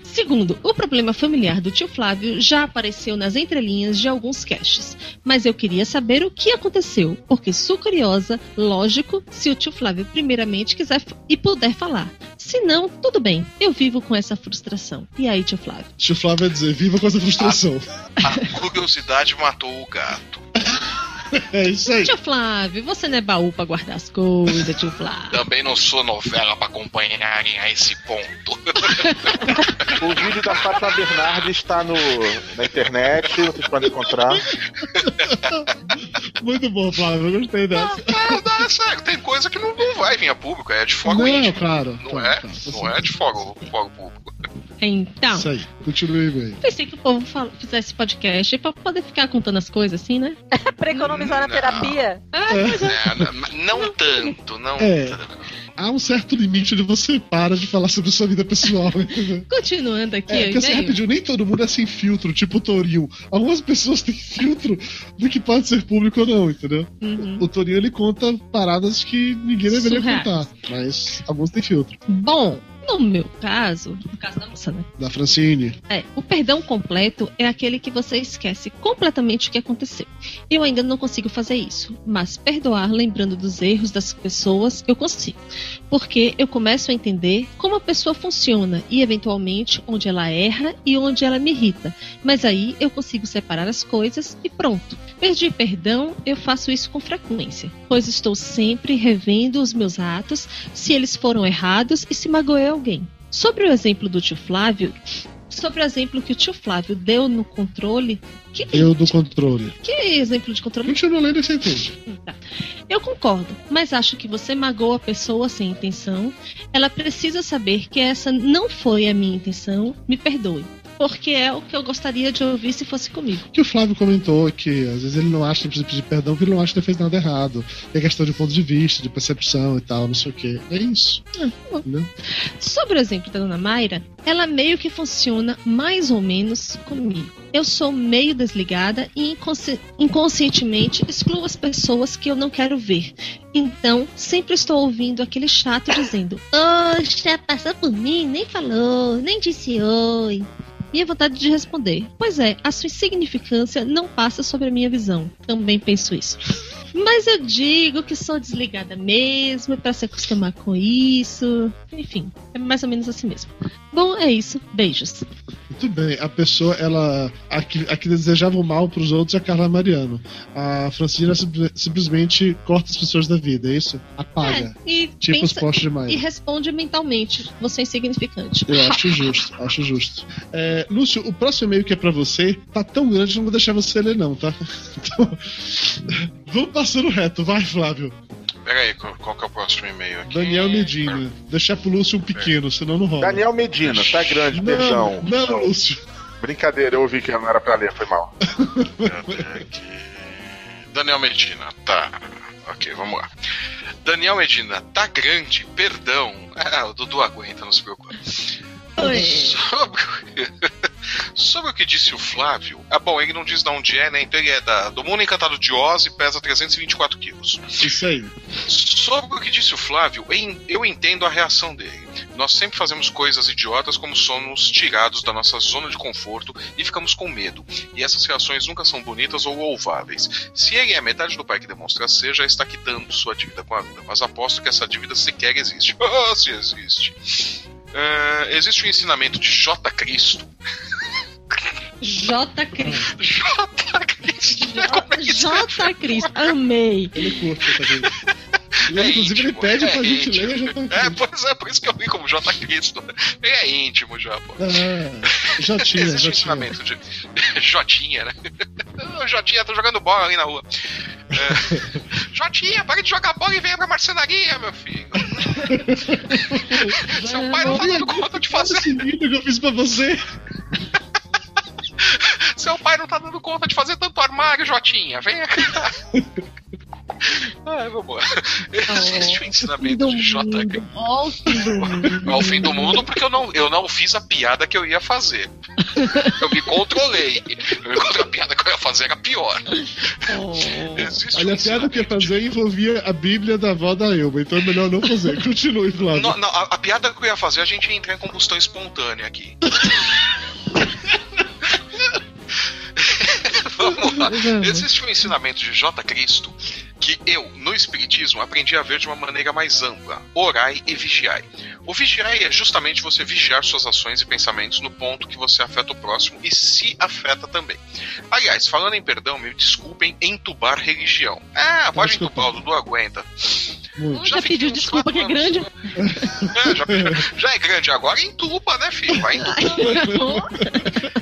Segundo, o problema familiar do tio Flávio já apareceu nas entrelinhas de alguns casts. Mas eu queria saber o que aconteceu, porque sou curiosa, lógico, se o tio Flávio primeiramente quiser e puder falar. Se não, tudo bem, eu vivo com essa frustração. E aí, tio Flávio? Tio Flávio vai dizer, viva com essa frustração. A curiosidade matou o gato. É isso aí. Tio Flávio, você não é baú pra guardar as coisas, tio Flávio. Também não sou novela pra acompanharem a esse ponto. (laughs) O vídeo da Fátima Bernardes está no, na internet, vocês podem encontrar. Muito bom, Flávio. Eu gostei dessa. Não, não, é sério, tem coisa que não, não vai vir a público, é de fora Não, íntimo. claro. Não claro, é? claro. Não é de fora, fora público. Então, Isso aí. Continue bem. pensei que o povo fala- fizesse podcast pra poder ficar contando as coisas assim, né? (laughs) pra economizar na Não. terapia. É, não, não tanto, não É. tanto. Há um certo limite onde você para de falar sobre sua vida pessoal. (laughs) entendeu? Continuando aqui, É, porque assim, e-mail. rapidinho, nem todo mundo é sem filtro, tipo o Torinho. Algumas pessoas têm (laughs) filtro do que pode ser público ou não, entendeu? Uhum. O Torinho ele conta paradas que ninguém deveria contar, mas alguns têm filtro. Bom, no meu caso, no caso da moça, né? Da Francine. É, o perdão completo é aquele que você esquece completamente o que aconteceu. Eu ainda não consigo fazer isso, mas perdoar lembrando dos erros das pessoas eu consigo. Porque eu começo a entender como a pessoa funciona e, eventualmente, onde ela erra e onde ela me irrita. Mas aí eu consigo separar as coisas e pronto. Pedir perdão, eu faço isso com frequência, pois estou sempre revendo os meus atos, se eles foram errados e se magoei alguém. Sobre o exemplo do tio Flávio, sobre o exemplo que o tio Flávio deu no controle. Que, Eu do controle. que exemplo de controle? Continua lendo e você entende. Tá. Eu concordo, mas acho que você magoa a pessoa sem intenção. Ela precisa saber que essa não foi a minha intenção. Me perdoe. Porque é o que eu gostaria de ouvir se fosse comigo. que o Flávio comentou que às vezes ele não acha que precisa pedir perdão porque ele não acha que ele fez nada errado. É questão de ponto de vista, de percepção e tal, não sei o que. É isso. Entendeu? Sobre o exemplo da Dona Mayra, ela meio que funciona mais ou menos comigo. Eu sou meio desligada e inconsci- inconscientemente excluo as pessoas que eu não quero ver. Então, sempre estou ouvindo aquele chato dizendo: Oxa, passou por mim, nem falou, nem disse oi. Minha vontade de responder: Pois é, a sua insignificância não passa sobre a minha visão. Também penso isso. (laughs) Mas eu digo que sou desligada mesmo, para se acostumar com isso. Enfim, é mais ou menos assim mesmo. Bom, é isso. Beijos. Muito bem. A pessoa, ela. A que, a que desejava o mal pros outros é a Carla Mariano. A Francina simple- simplesmente corta as pessoas da vida, é isso? Apaga. É, e, Tipo os pensa- postos de e Maia. responde mentalmente: Você é insignificante. Eu acho justo, acho justo. É, Lúcio, o próximo e-mail que é pra você tá tão grande que eu não vou deixar você ler, não, tá? (laughs) Então, vamos passando reto, vai, Flávio. Pera aí, qual, que é o próximo e-mail aqui? Daniel Medina. Deixar pro Lúcio um pequeno, senão não rola. Daniel Medina, tá grande, perdão. Não, não, Lúcio. Brincadeira, eu ouvi que não era pra ler, foi mal. Daniel Medina, tá. Ok, vamos lá. Daniel Medina, tá grande, perdão. Ah, o Dudu aguenta, não se preocupe. Sobre, sobre o que disse o Flávio. Ah, bom, ele não diz de onde é, né? Então ele é da, do Mundo Encantado de Oz e pesa 324 quilos. Isso aí. Sobre o que disse o Flávio, eu entendo a reação dele. Nós sempre fazemos coisas idiotas como somos tirados da nossa zona de conforto e ficamos com medo. E essas reações nunca são bonitas ou louváveis. Se ele é metade do pai que demonstra ser, já está quitando sua dívida com a vida. Mas aposto que essa dívida sequer existe. Ah, (laughs) se existe. Ah, existe o ensinamento de J. Cristo. J. Cris. J. Cristo. Como é que J. Cris. Amei. Ele curte essa vez. E É ele, inclusive, ele íntimo, pede é pra gente íntimo. ler já tá É, pois é, por isso que eu vi como J. Cristo. Ele é íntimo já, pô. Ah, Jotinha, Existe Jotinha. de. (laughs) Jotinha, né? Ô, Jotinha, tô jogando bola ali na rua. É... (laughs) Jotinha, para de jogar bola e venha pra marcenaria, meu filho. (laughs) Seu pai não tá dando conta de fazer. Esse que eu fiz pra você. (laughs) Seu pai não tá dando conta de fazer tanto armário, Jotinha. Venha cá. Ah, vamos lá. Existe o ensinamento do de J. mundo. Ó, o fim do mundo. Ao fim do mundo, porque eu não, eu não fiz a piada que eu ia fazer. Eu me controlei. Eu me controlei. A piada que eu ia fazer era pior. Oh. Existe Olha, um a piada que ia ensinamento fazer envolvia a Bíblia da avó da Elba, então é melhor não fazer. (laughs) Continue, Flávio. Não, não, a, a piada que eu ia fazer, a gente ia entrar em combustão espontânea aqui. (laughs) Vamos (laughs) lá. Existe um ensinamento de J. Cristo que eu, no Espiritismo, aprendi a ver de uma maneira mais ampla: orai e vigiai. O vigiai é justamente você vigiar suas ações e pensamentos no ponto que você afeta o próximo e se afeta também. Aliás, falando em perdão, me desculpem entubar religião. Ah, pode entubar, o Dudu aguenta. Muito. Já fiquei pediu desculpa que é quatro grande. É, já, já é grande agora, entuba, né, filho? Vai entubar. (laughs)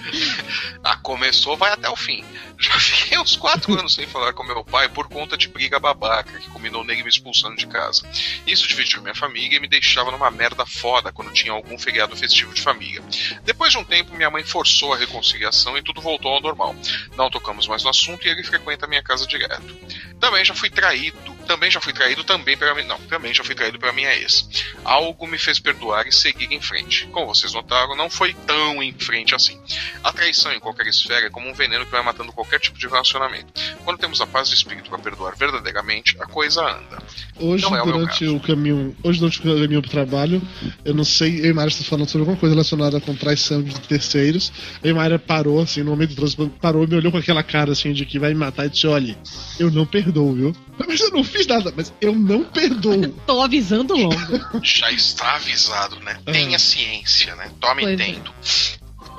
Ah, começou, vai até o fim. Já fiquei uns quatro anos sem falar com meu pai por conta de briga babaca que culminou nele me expulsando de casa. Isso dividiu minha família e me deixava numa merda foda quando tinha algum feriado festivo de família. Depois de um tempo, minha mãe forçou a reconciliação e tudo voltou ao normal. Não tocamos mais no assunto e ele frequenta a minha casa direto. Também já fui traído, também já fui traído também minha, não, também já fui traído pela minha ex. Algo me fez perdoar e seguir em frente. Como vocês notaram, não foi tão em frente assim. A traição em qualquer esfera é como um veneno que vai matando qualquer tipo de relacionamento. Quando temos a paz de espírito para perdoar verdadeiramente, a coisa anda. Hoje, é o durante caso. o caminho. Hoje, durante o caminho pro trabalho, eu não sei, eu e está falando sobre alguma coisa relacionada com traição de terceiros. Mayra parou, assim, no momento do trânsito, parou e me olhou com aquela cara assim de que vai me matar e disse: olha, eu não perdoo, viu? (laughs) Mas eu não fiz nada, mas eu não perdoo. (laughs) Tô avisando logo. Já está avisado, né? Tenha ciência, né? Tome Pois é. entendo.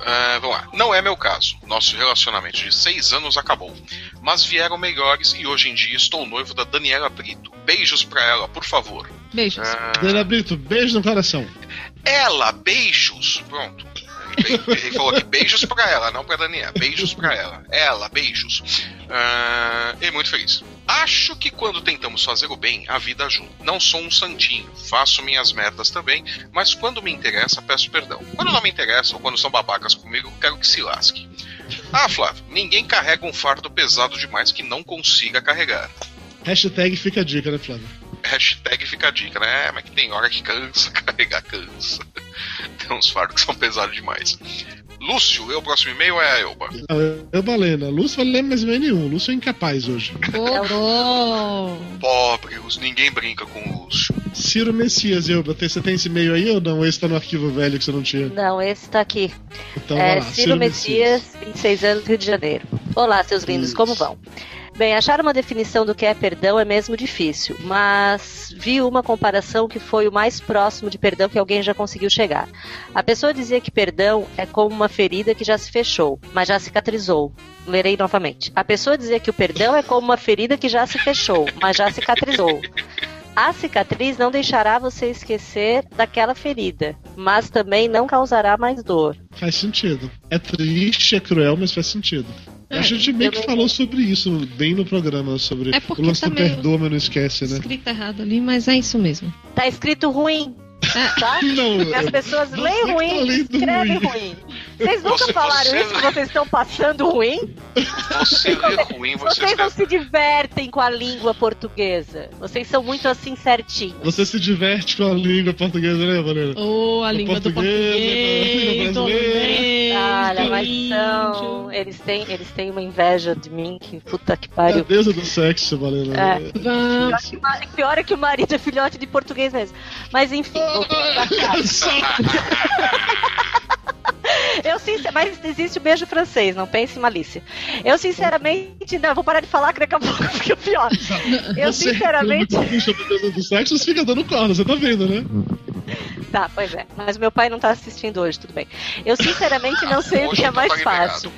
Ah, vamos lá. Não é meu caso. Nosso relacionamento de seis anos acabou. Mas vieram melhores e hoje em dia estou noivo da Daniela Brito. Beijos pra ela, por favor. Beijos. Ah, Daniela Brito, beijo no coração. ela, beijos. Pronto. Ele falou aqui, beijos pra ela, não pra Daniela. Beijos pra ela. Ela, beijos. Uh, e muito feliz. Acho que quando tentamos fazer o bem, a vida ajuda. Não sou um santinho, faço minhas merdas também, mas quando me interessa, peço perdão. Quando não me interessa ou quando são babacas comigo, quero que se lasque. Ah, Flávio, ninguém carrega um fardo pesado demais que não consiga carregar. Hashtag fica a dica, né, Flávio? Hashtag fica a dica, né? Mas que tem hora que cansa, (laughs) carregar cansa. Tem uns fardos que são pesados demais. Lúcio, o próximo e-mail é a Elba. Não, Elba Lena. Lúcio vai ler mais e-mail nenhum. Lúcio é incapaz hoje. Oh, Pobre, ninguém brinca com o Lúcio. Ciro Messias, Elba, você tem esse e-mail aí ou não? Esse tá no arquivo velho que você não tinha. Não, esse tá aqui. Então É, lá. Ciro Messias, 26 anos, Rio de Janeiro. Olá, seus lindos, Isso. como vão? Bem, achar uma definição do que é perdão é mesmo difícil, mas vi uma comparação que foi o mais próximo de perdão que alguém já conseguiu chegar. A pessoa dizia que perdão é como uma ferida que já se fechou, mas já cicatrizou. Lerei novamente. A pessoa dizia que o perdão é como uma ferida que já se fechou, mas já cicatrizou. A cicatriz não deixará você esquecer daquela ferida, mas também não causará mais dor. Faz sentido. É triste, é cruel, mas faz sentido. É, a gente meio que não- falou sobre isso bem no programa, sobre É porque o lance do também- perdoa, mas não esquece, né? escrito errado ali, mas é isso mesmo. Tá escrito ruim, É, tá? Não, E as eu- pessoas leem tá ruim, lendo escrevem ruim. ruim. Vocês nunca Você- falaram você- isso que vocês estão passando ruim? Você lê ruim, você Vocês não se divertem com a língua portuguesa. Vocês são muito assim certinhos. Você se diverte com a língua portuguesa, né, Valena? Ou a Com língua do português, português, com a do língua inglês, Olha, mas são. Eles têm, eles têm uma inveja de mim que puta que É a pariu. deusa do sexo, Valena. É. Pior que Pior é que o marido é filhote de português mesmo. Mas enfim, voltando pra. (laughs) (laughs) Eu sincer... Mas existe o beijo francês, não pense em malícia. Eu sinceramente. Não, eu vou parar de falar que daqui a pouco (laughs) fica pior. Eu Você, sinceramente. do sexo, você fica dando corda, você tá vendo, né? Tá, pois é. Mas meu pai não tá assistindo hoje, tudo bem. Eu sinceramente não sei o que é mais fácil.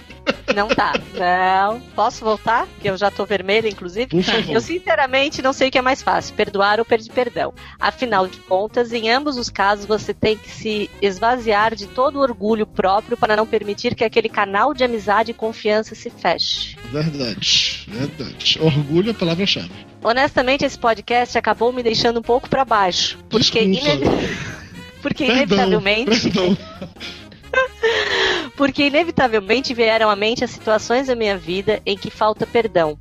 Não tá. Não. Posso voltar? Que eu já tô vermelha, inclusive. Por favor. Eu sinceramente não sei o que é mais fácil, perdoar ou pedir perdão. Afinal de contas, em ambos os casos, você tem que se esvaziar de todo o orgulho próprio para não permitir que aquele canal de amizade e confiança se feche. Verdade, verdade. Orgulho é a palavra-chave. Honestamente, esse podcast acabou me deixando um pouco para baixo, porque, Desculpa. ine- (laughs) porque Perdão, inevitavelmente perdão. (laughs) Porque inevitavelmente vieram à mente as situações da minha vida em que falta perdão.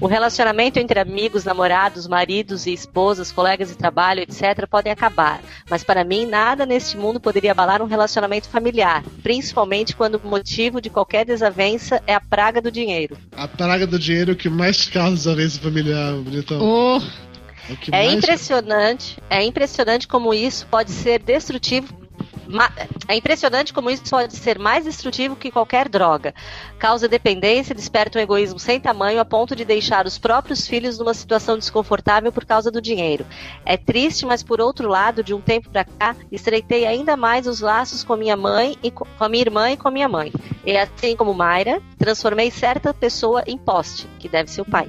O relacionamento entre amigos, namorados, maridos e esposas, colegas de trabalho, etc., podem acabar. Mas para mim, nada neste mundo poderia abalar um relacionamento familiar, principalmente quando o motivo de qualquer desavença é a praga do dinheiro. A praga do dinheiro é o que mais causa desavença familiar, bonitão. Oh, É, É mais- impressionante, é impressionante como isso pode ser destrutivo. É impressionante como isso pode ser mais destrutivo que qualquer droga. Causa dependência, desperta um egoísmo sem tamanho a ponto de deixar os próprios filhos numa situação desconfortável por causa do dinheiro. É triste, mas por outro lado, de um tempo pra cá, estreitei ainda mais os laços com minha mãe e co- com a minha irmã e com a minha mãe. E assim como Mayra, transformei certa pessoa em poste, que deve ser o pai.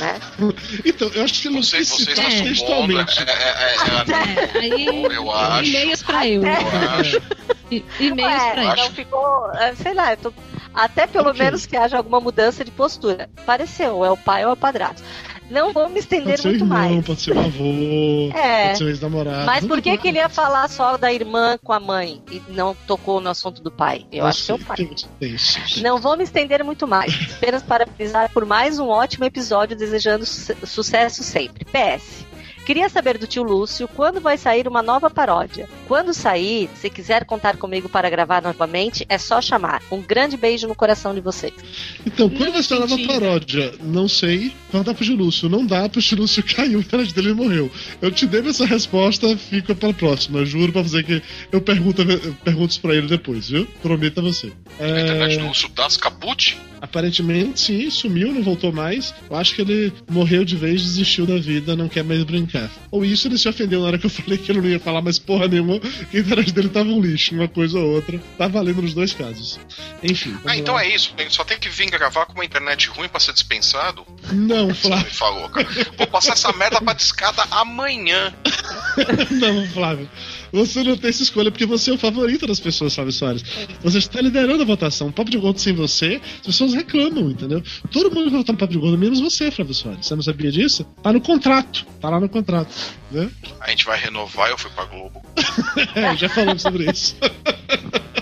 Né? (laughs) Então, eu acho que não sei se está tá É. É, textualmente. é, é, é, é, aí eu acho. e-mails pra eu. eu acho. E- E-mails pra não eu. ficou. é, Sei lá, eu tô- até pelo Ok. menos que haja alguma mudança de postura. Pareceu, ou é o pai ou é o padrasto. Não vou me estender muito irmão, mais. pode ser o avô, (laughs) É. pode ser o ex-namorado. Mas por que, que ele ia falar só da irmã com a mãe e não tocou no assunto do pai? Eu acho que é o pai. Não vou me estender muito mais, apenas parabenizar por mais um ótimo episódio, desejando su- sucesso sempre. PS. Queria saber do tio Lúcio quando vai sair uma nova paródia. Quando sair, se quiser contar comigo para gravar novamente, é só chamar. Um grande beijo no coração de vocês. Então, quando vai ser a nova entendi. paródia? Não sei. Perguntar pro Gilúcio. Não dá pro Gilúcio (laughs) caiu, a internet dele e morreu. Eu te dei essa resposta, fica pra próxima. Juro pra você que eu pergunto, eu pergunto isso pra ele depois, viu? Prometo a você. A internet É, do Lúcio das Caput? Aparentemente, sim, sumiu, não voltou mais. Eu acho que ele morreu de vez, desistiu da vida, não quer mais brincar. Ou isso ele se ofendeu na hora que eu (laughs) falei que ele não ia falar mais porra nenhuma, que a internet dele tava um lixo, uma coisa ou outra. Tá valendo nos dois casos. Enfim. Ah, então é isso. Só tem que vir gravar com uma internet ruim pra ser dispensado? Não, Você Flávio. me falou, cara. Vou passar essa merda pra discada amanhã. (laughs) Não, Flávio. Você não tem essa escolha porque você é o favorito das pessoas, Fábio Soares. Você está liderando a votação. Papo de gordo sem você, as pessoas reclamam, entendeu? Todo mundo vai votar no Papo de gordo, menos você, Fábio Soares. Você não sabia disso? Tá no contrato. Tá lá no contrato. Né? A gente vai renovar eu fui pra Globo. (laughs) É, já falamos sobre isso. (laughs)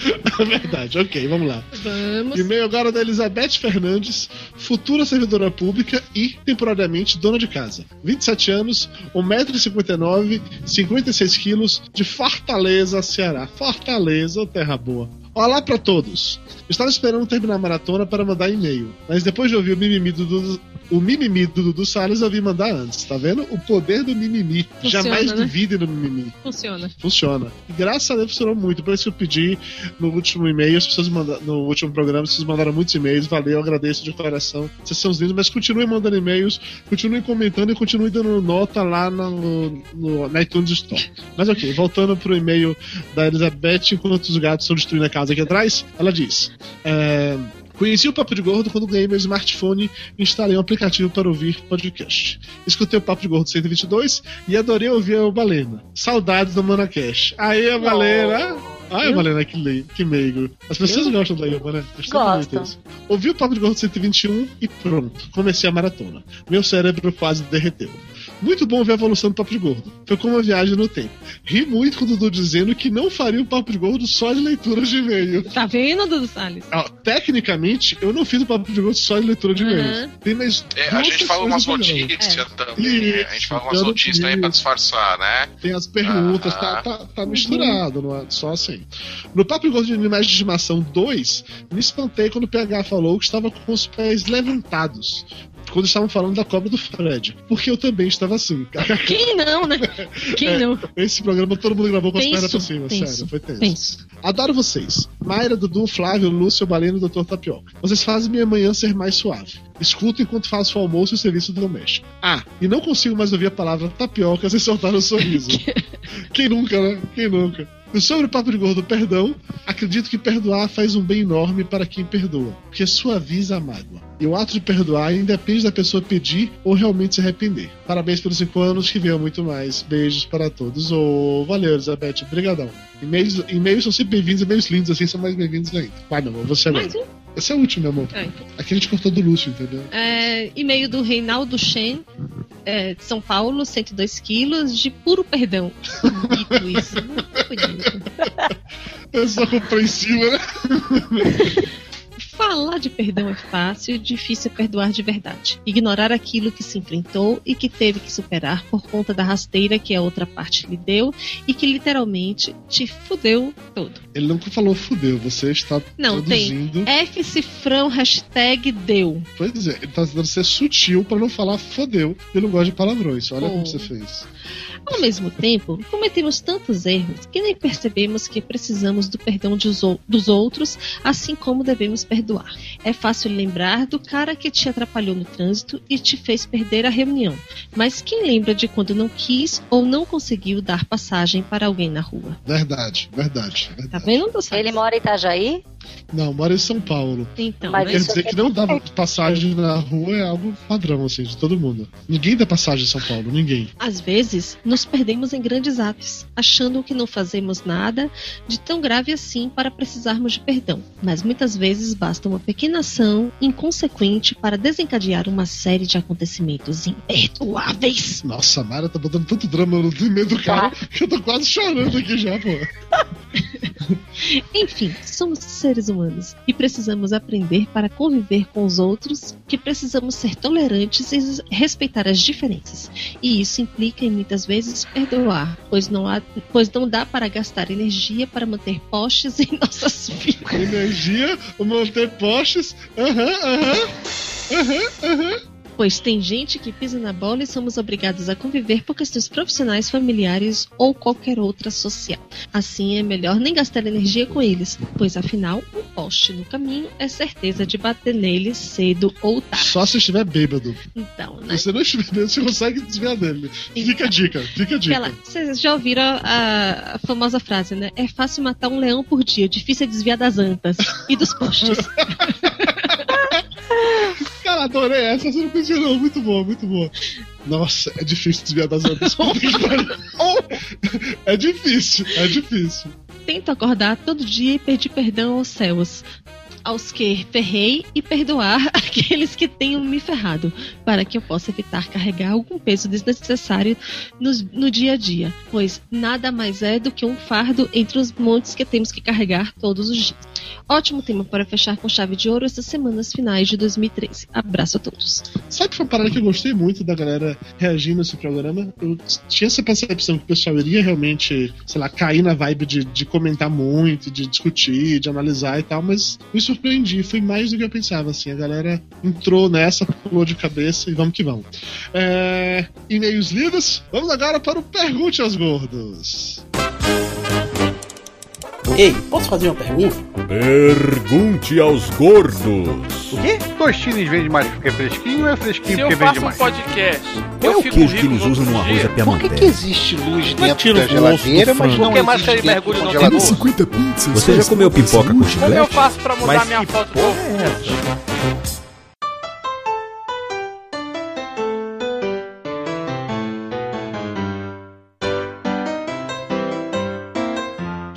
(laughs) É verdade, ok, vamos lá. Vamos. E-mail agora da Elizabeth Fernandes, futura servidora pública e, temporariamente, dona de casa. 27 anos, 1,59m, 56 quilos, de Fortaleza, Ceará. Fortaleza, terra boa. Olá pra todos. Estava esperando terminar a maratona para mandar e-mail, mas depois de ouvir o mimimi do o mimimi do Dudu Salles, eu vim mandar antes. Tá vendo? O poder do mimimi. Funciona, Jamais né? duvide do mimimi. Funciona. Funciona. E graças a Deus funcionou muito. Por isso que eu pedi no último e-mail, as pessoas mandaram, no último programa, vocês mandaram muitos e-mails. Valeu, eu agradeço de coração. Vocês são os lindos, mas continuem mandando e-mails, continuem comentando e continuem dando nota lá no, no, na iTunes Store. Mas ok, voltando pro e-mail da Elizabeth, enquanto os gatos estão destruindo a casa aqui atrás, ela diz. É, Conheci o Papo de Gordo quando ganhei meu smartphone e instalei um aplicativo para ouvir podcast. Escutei o Papo de Gordo 122 e adorei ouvir a Balena. Saudades do Manacash. Aí a Balena. Ai, Balena, que, le... que meigo. As pessoas gostam da Ilma, né? Gostam. Ouvi o Papo de Gordo 121 e pronto. Comecei a maratona. Meu cérebro quase derreteu. Muito bom ver a evolução do Papo de Gordo. Foi como uma viagem no tempo. Ri muito com o Dudu dizendo que não faria um Papo de Gordo só de leitura de e-mail. Tá vendo, Dudu Salles? Ah, tecnicamente, eu não fiz o papo de gordo só de leitura de Aham. e-mails. Tem mais. É, a gente fala umas notícias É. também. né? A gente fala umas Isso, notícias também pra isso. disfarçar, né? Tem as perguntas, tá, Ah. tá, tá misturado, não é só assim. No Papo de Gordo de Animais de Estimação 2, me espantei quando o PH falou que estava com os pés levantados. Quando estavam falando da cobra do Fred. Porque eu também estava assim. Quem não, né? Quem É. não? Esse programa todo mundo gravou com as Tenso, pernas pra cima, tenso, sério, foi tenso. Penso. Adoro vocês. Mayra, Dudu, Flávio, Lúcio, Baleno e Dr. Tapioca. Vocês fazem minha manhã ser mais suave. Escuto enquanto faço o almoço e o serviço doméstico. Ah, e não consigo mais ouvir a palavra tapioca sem soltar um sorriso. (laughs) Quem nunca, né? Quem nunca? Sobre o papo de gordo, perdão, acredito que perdoar faz um bem enorme para quem perdoa, porque suaviza a mágoa. E o ato de perdoar independe da pessoa pedir ou realmente se arrepender. Parabéns pelos cinco anos, que venham muito mais. Beijos para todos. Ô, valeu, Elizabeth. Obrigadão. E-mails, e-mails são sempre bem-vindos, e-mails lindos assim são mais bem-vindos ainda. Vai, meu amor, você agora. Esse é o último, meu amor. Ah, então. Aqui a gente cortou do Lúcio, entendeu? É, e-mail do Reinaldo Shen, é, de São Paulo, 102 quilos, de puro perdão. Bonito isso. Muito bonito. (laughs) Eu sou compreensiva, né? (laughs) Falar de perdão é fácil, difícil é perdoar de verdade. Ignorar aquilo que se enfrentou e que teve que superar por conta da rasteira que a outra parte lhe deu e que literalmente te fudeu todo. Ele nunca falou fudeu, você está Não, traduzindo. F cifrão, hashtag deu. Pois é, ele tá tentando ser sutil pra não falar fodeu. Eu não gosto de palavrões. Olha Oh. como você fez. Ao mesmo tempo, cometemos tantos erros que nem percebemos que precisamos do perdão dos outros, assim como devemos perdoar. É fácil lembrar do cara que te atrapalhou no trânsito e te fez perder a reunião, mas quem lembra de quando não quis ou não conseguiu dar passagem para alguém na rua? Verdade, verdade. Tá verdade. vendo, Dulce? Ele mora em Itajaí? Não, mora em São Paulo. Então, Mas né? Quer dizer é que não dá passagem na rua é algo padrão, assim, de todo mundo. Ninguém dá passagem em São Paulo, ninguém. Às vezes, nos perdemos em grandes atos, achando que não fazemos nada de tão grave assim para precisarmos de perdão. Mas muitas vezes basta uma pequena ação inconsequente para desencadear uma série de acontecimentos imperdoáveis. Nossa, a Mara tá botando tanto drama no meio do cara que eu tô quase chorando aqui já, pô. (laughs) Enfim, somos seres humanos e precisamos aprender para conviver com os outros, que precisamos ser tolerantes e respeitar as diferenças. E isso implica em muitas vezes perdoar, pois não, há, pois não dá para gastar energia para manter postes em nossas (laughs) vidas. Energia, manter postes. Aham, aham. Aham, aham. Pois tem gente que pisa na bola e somos obrigados a conviver por questões profissionais, familiares ou qualquer outra social. Assim é melhor nem gastar energia com eles, pois afinal, um poste no caminho é certeza de bater nele cedo ou tarde. Só se estiver bêbado. Então, né? Se você não estiver bêbado, você consegue desviar dele. Fica a dica, fica a dica. Aquela, vocês já ouviram a, a famosa frase, né? É fácil matar um leão por dia, difícil é desviar das antas e dos postes. (laughs) Cara, adorei essa, você não conhecia não. Muito boa, muito boa. Nossa, é difícil desviar das ondas. (laughs) é difícil, é difícil. Tento acordar todo dia e pedir perdão aos céus. Aos que ferrei e perdoar (laughs) aqueles que tenham me ferrado, para que eu possa evitar carregar algum peso desnecessário no, no dia a dia, pois nada mais é do que um fardo entre os montes que temos que carregar todos os dias. Ótimo tema para fechar com chave de ouro essas semanas finais de 2013. Abraço a todos. Sabe que foi uma parada que eu gostei muito da galera reagindo a esse programa? Eu tinha essa percepção que o pessoal iria realmente, sei lá, cair na vibe de, de comentar muito, de discutir, de analisar e tal, mas me surpreendi. Foi mais do que eu pensava, assim. A galera entrou nessa, pulou de cabeça e vamos que vamos. É... E-mails lidos? Vamos agora para o Pergunte aos Gordos. Ei, posso fazer uma pergunta? Pergunte aos gordos. O quê? Tostines vende mais porque é fresquinho ou é fresquinho Se eu porque vende faço um mais? podcast, Qual é eu o fico queijo que rico eles no usam outro no arroz dia? Por que, que existe luz Mas dentro tira da o geladeira, mas frango. não Porque mais existe tem dentro mergulho do no congelador? arroz? 50 pizzas. Você já comeu pipoca com Como eu chiclete? faço pra mudar Mas minha que foto do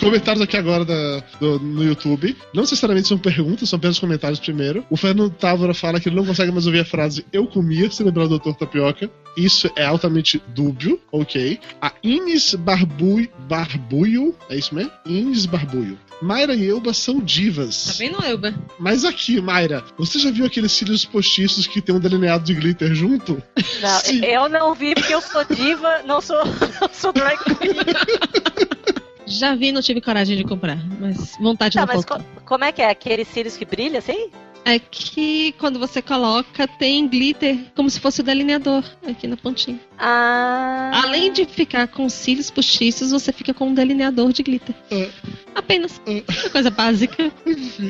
Comentários aqui agora da- do- no YouTube. Não necessariamente são perguntas, são apenas comentários primeiro. O Fernando Távora fala que ele não consegue mais ouvir a frase Eu comia, se lembrar do Dr. Tapioca. Isso é altamente dúbio, ok. A Ines Barbui, Barbuio, é isso mesmo? Ines Barbuio. Mayra e Elba são Tá divas. vendo, Elba? Mas aqui, Mayra, você já viu aqueles cílios postiços que tem um delineado de glitter junto? Não, Sim. eu não vi porque eu sou diva, não sou, (laughs) não sou drag queen. (laughs) Já vi e não tive coragem de comprar, mas vontade Tá, não mas co- como é que é? Aqueles cílios que brilham assim? É que quando você coloca, tem glitter como se fosse o delineador aqui na pontinha. Ah. Além de ficar com cílios postiços, você fica com um delineador de glitter. É. Apenas. Uma coisa básica.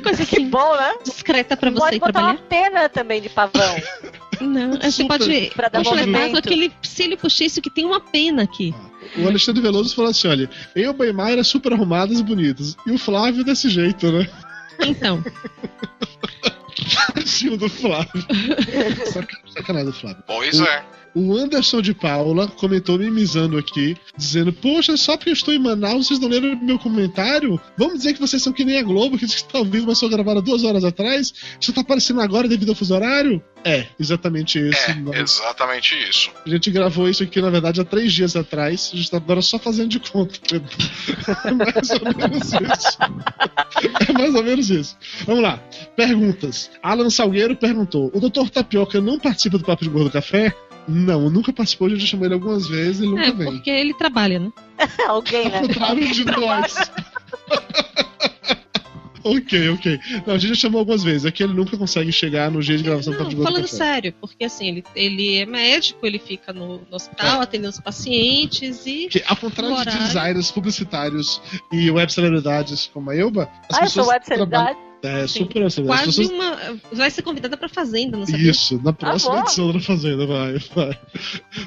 Coisa Que assim, bom, né? discreta pra você Pode ir botar trabalhar. uma pena também de pavão. Não, aí você pode Pra dar completar movimento. com aquele cílio postiço que tem uma pena aqui. O Alexandre Veloso falou assim: olha, Elba e Mayra super arrumadas e bonitas. E o Flávio desse jeito, né? Então, (laughs) Estilo do Flávio. Saca- Sacanagem do Flávio. Pois é. O Anderson de Paula comentou mimizando aqui, dizendo: Poxa, só porque eu estou em Manaus, vocês não leram meu comentário? Vamos dizer que vocês são que nem a Globo, que está vivo, mas só gravaram duas horas atrás? Isso tá aparecendo agora devido ao fuso horário? É, exatamente isso. É, Nós- exatamente isso. A gente gravou isso aqui, na verdade, há três dias atrás. A gente tá agora só fazendo de conta. (laughs) É mais ou menos isso. É mais ou menos isso. Vamos lá. Perguntas. Alan Salgueiro perguntou: O Dr. Tapioca não participa do Papo de Gordo Café? Não, nunca participou, a gente já chamou ele algumas vezes, ele nunca é vem. porque ele trabalha, né? (laughs) Alguém, né? Ao contrário de (laughs) nós. (laughs) ok, ok. Não, a gente já chamou algumas vezes. Aqui ele nunca consegue chegar no dia de gravação do Não, Gordo falando sério, porque assim, ele, ele é médico, ele fica no, no hospital atendendo os pacientes e. Que, ao contrário de designers publicitários e web celebridades como a Elba, as Ah, eu sou pessoas web trabalham- celebridade. É, Sim. super web celebridade. As Quase pessoas... uma. Vai ser convidada pra fazenda, não sabia? Isso, na próxima bom. edição da Fazenda, vai, vai.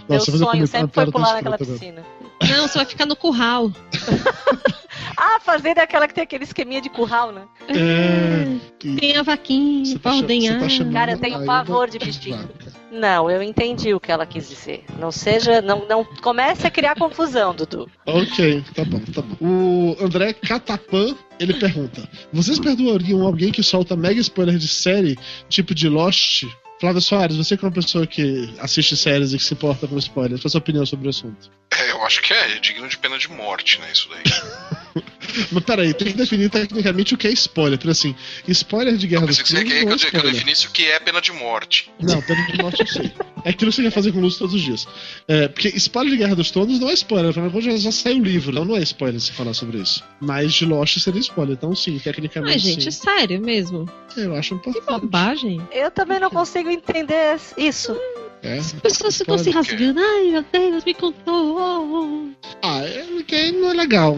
Meu fazer um sonho sempre foi pular naquela também. piscina. Não, você vai ficar no curral. (laughs) Ah, fazenda é aquela que tem aquele esqueminha de curral, né? É, e Tem a vaquinha você pra tá, ordenhar. tá Cara, eu tenho pavor de bichinho. Não, eu entendi o que ela quis dizer. Não seja. Não, não comece a criar confusão, Dudu. Ok, tá bom, tá bom. O André Catapan, ele pergunta: Vocês perdoariam alguém que solta mega spoiler de série, tipo de Lost? Flávio Soares, você que é uma pessoa que assiste séries e que se importa com spoilers, qual a sua opinião sobre o assunto? É, eu acho que é, é digno de pena de morte, né? Isso daí. (laughs) Mas peraí, tem que definir tecnicamente o que é spoiler. Porque assim, spoiler de Guerra Eu dos pensei que queria que não eu, é que eu spoiler. definisse o que é pena de morte. Não, pena de morte eu sei. (laughs) É aquilo que você quer fazer com luz todos os dias. É, porque spoiler de Guerra dos Tronos não é spoiler, afinal de contas já, saiu o livro, então não é spoiler se falar sobre isso. Mas de Lost seria spoiler, então sim, tecnicamente Ai, gente, é sim. sério mesmo. Eu acho Que importante. bobagem. Eu também não consigo entender isso. É. As pessoas ficam se rasgando. Ai, meu Deus, me contou. Ah, é, porque não é legal.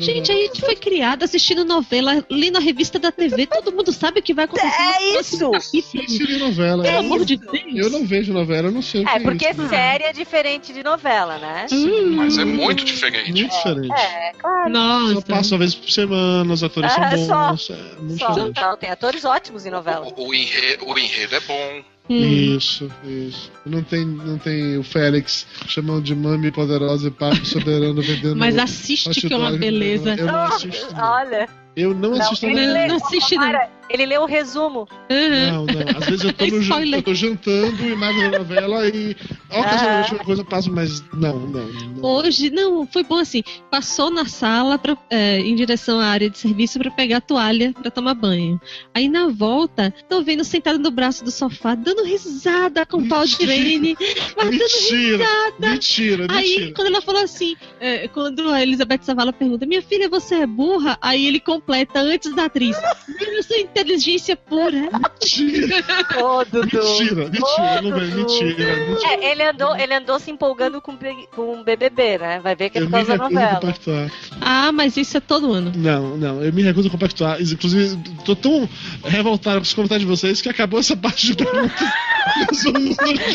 Gente, a gente foi criado assistindo novela, lendo a revista da TV. Todo mundo sabe o que vai acontecer. É isso! Sim, seria novela. Pelo eu, amor de não, Deus. eu não vejo novela, eu não sei o que É, porque isso. série é diferente de novela, né? Hum, Mas é muito diferente. Muito diferente. É, claro. Só Nossa. passa uma vez por semana, os atores Ah, são só. bons. É muito Só. diferente. Não, tem atores ótimos em novela. O, o enredo, o enredo é bom. Isso, isso. Não tem, não tem o Félix chamando de mami poderosa e papo soberano vendendo. (laughs) Mas assiste que é uma beleza. Eu não (laughs) assisto. não. Olha. Eu não assisto nada. lê, Não assiste, não. Para, ele lê o resumo. Não, não. Às vezes eu tô, no, (laughs) eu tô jantando e mais na novela e ocasionalmente uma coisa passa, mas não, não. não. Hoje, não, foi bom assim. Passou na sala pra, é, em direção à área de serviço pra pegar a toalha pra tomar banho. Aí na volta, tô vendo sentado no braço do sofá, dando risada com o pau de Irene. (laughs) Mas dando Mentira, risada. mentira, Aí, mentira. quando ela falou assim, é, quando a Elizabeth Savala pergunta, minha filha, você é burra? Aí ele completa antes da atriz. (laughs) Eu sou inteligência pura. Mentira, (laughs) Ô, Dudu. mentira, mentira, não vem, mentira, mentira. É, ele andou, ele andou se empolgando com, com o BBB, né? Vai ver que é Eu por causa da novela. compactuar. Ah, mas isso é todo ano. Não, não, eu me recuso a compactuar. Inclusive, tô tão revoltado com os comentários de vocês que acabou essa parte de (laughs) perguntas.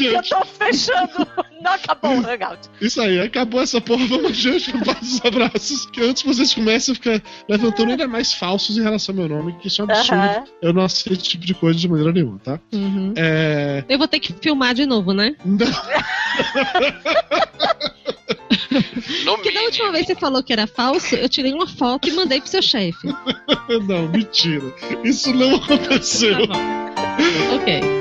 Eu tô fechando. Não acabou o hangout. Isso aí, acabou essa porra, vamos adiante os abraços. Que antes que vocês comecem a ficar levantando ainda mais falsos em relação ao meu nome, que isso é um absurdo. Eu não aceito esse tipo de coisa de maneira nenhuma, tá? Uhum. É. Eu vou ter que filmar de novo, né? Não, (laughs) Porque da última vez que você falou que era falso, eu tirei uma foto e mandei pro seu chefe. (laughs) não, mentira. Isso não aconteceu. Tá ok.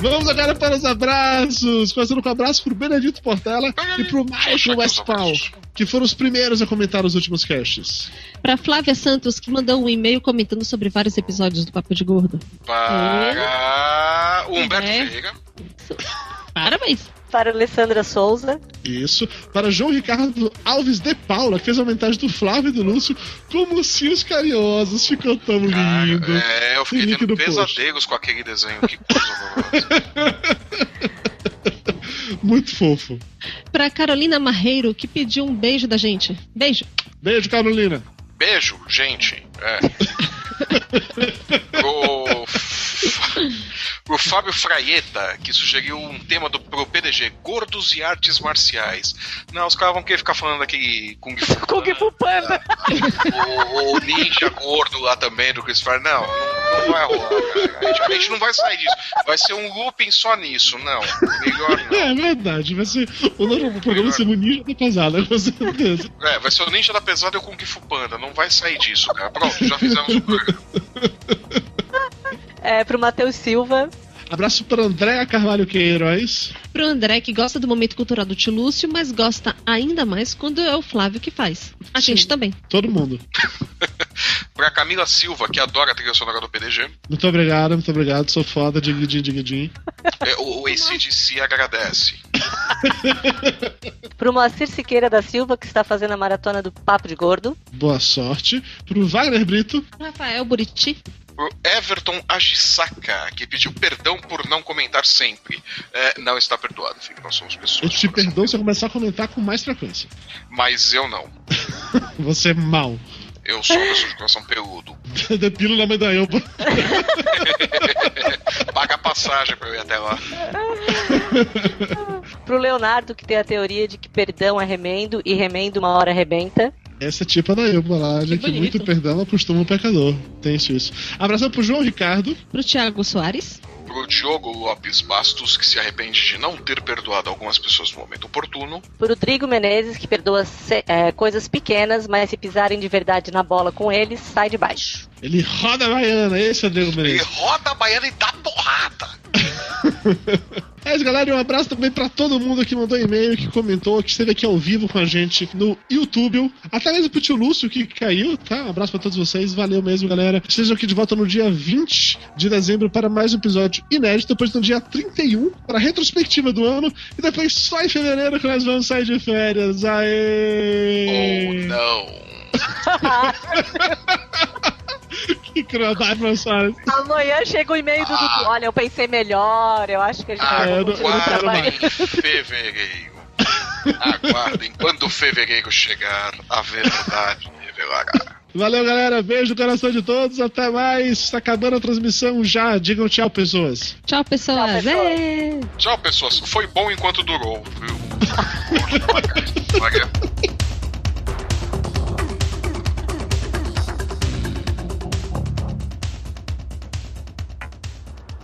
Vamos agora para os abraços. Começando com um abraço pro Benedito Portela e pro Michael Westphal, que foram os primeiros a comentar os últimos casts. Pra Flávia Santos, que mandou um e-mail comentando sobre vários episódios do Papo de Gordo. Para o Humberto É. Veiga. Parabéns. Para Alessandra Souza. Isso. Para João Ricardo Alves de Paula, que fez a montagem do Flávio e do Lúcio como os carinhosos. Ficou tão Cara, lindo. é, eu fiquei tendo post. pesadelos com aquele desenho. Que coisa horrorosa. (laughs) Muito fofo. Pra Carolina Marreiro, que pediu um beijo da gente. Beijo. Beijo, Carolina. Beijo, gente. É. Pro, pro Fábio Fraieta, que sugeriu um tema do, pro PDG, Gordos e Artes Marciais. Não, os caras vão querer ficar falando daquele Kung Fu. (laughs) Kung Fu Panda. O, o ninja gordo lá também do Chris Farley. Não, não, não vai rolar, cara. A gente, a gente não vai sair disso. Vai ser um looping só nisso. Não, melhor não. É verdade, vai ser. O novo programa vai ser o Ninja da Pesada, com certeza. É, vai ser o Ninja da Pesada e o Kung Fu Panda. Não vai sair disso, cara. Pronto, já fizemos o programa. É, pro Matheus Silva. Abraço para Andréa Carvalho Queiroz. Pro André, que gosta do momento cultural do tio Lúcio, mas gosta ainda mais quando é o Flávio que faz. A gente também. Todo mundo. (laughs) Pra Camila Silva, que adora a trilha sonora do PDG. Muito obrigado, muito obrigado. Sou foda, digidinho, digidinho. É, o, o ACDC agradece. (laughs) Pro Moacir Siqueira da Silva, que está fazendo a maratona do Papo de Gordo. Boa sorte. Pro Wagner Brito. Rafael Buriti. Pro Everton Agisaka, que pediu perdão por não comentar sempre. É, não está perdoado, filho. Nós somos pessoas. Eu te perdoo se eu começar a comentar com mais frequência. Mas eu não. (laughs) Você é mal. Eu sou uma pessoa de coração peludo. (laughs) Depilo na medalhões. (laughs) Paga a passagem pra eu ir até lá. Pro Leonardo, que tem a teoria de que perdão é remendo e remendo uma hora arrebenta. Essa é tipo da Ilma lá, já que, bonito. muito perdão acostuma o pecador. Tem isso. isso. Abração pro João Ricardo. Pro Thiago Soares. Pro Diogo Lopes Bastos, que se arrepende de não ter perdoado algumas pessoas no momento oportuno. Pro Drigo Menezes, que perdoa se- é, coisas pequenas, mas se pisarem de verdade na bola com eles, sai de baixo. Ele roda a baiana, esse é o Ele Menezes. roda a baiana e dá porrada. (laughs) É isso, galera. Um abraço também pra todo mundo que mandou e-mail, que comentou, que esteve aqui ao vivo com a gente no YouTube. Até mesmo pro tio Lúcio que caiu, tá? Um abraço pra todos vocês. Valeu mesmo, galera. Estejam aqui de volta no dia 20 de dezembro para mais um episódio inédito. Depois no dia 31 para a retrospectiva do ano. E depois só em fevereiro que nós vamos sair de férias. Aê! Ou não. (laughs) Que crueldade, senhores. Amanhã chega o e-mail do Dudu. Olha, eu pensei melhor, eu acho que a gente Ah, vai eu não- continuar. (laughs) Aguardem fevereiro. Aguardem. Quando fevereiro chegar, a verdade revelará. Valeu, galera. Beijo no coração de todos. Até mais. Está acabando a transmissão já. Digam tchau, pessoas. Tchau, pessoas. Tchau, pessoas. Tchau, pessoas. Foi bom enquanto durou, viu? (laughs)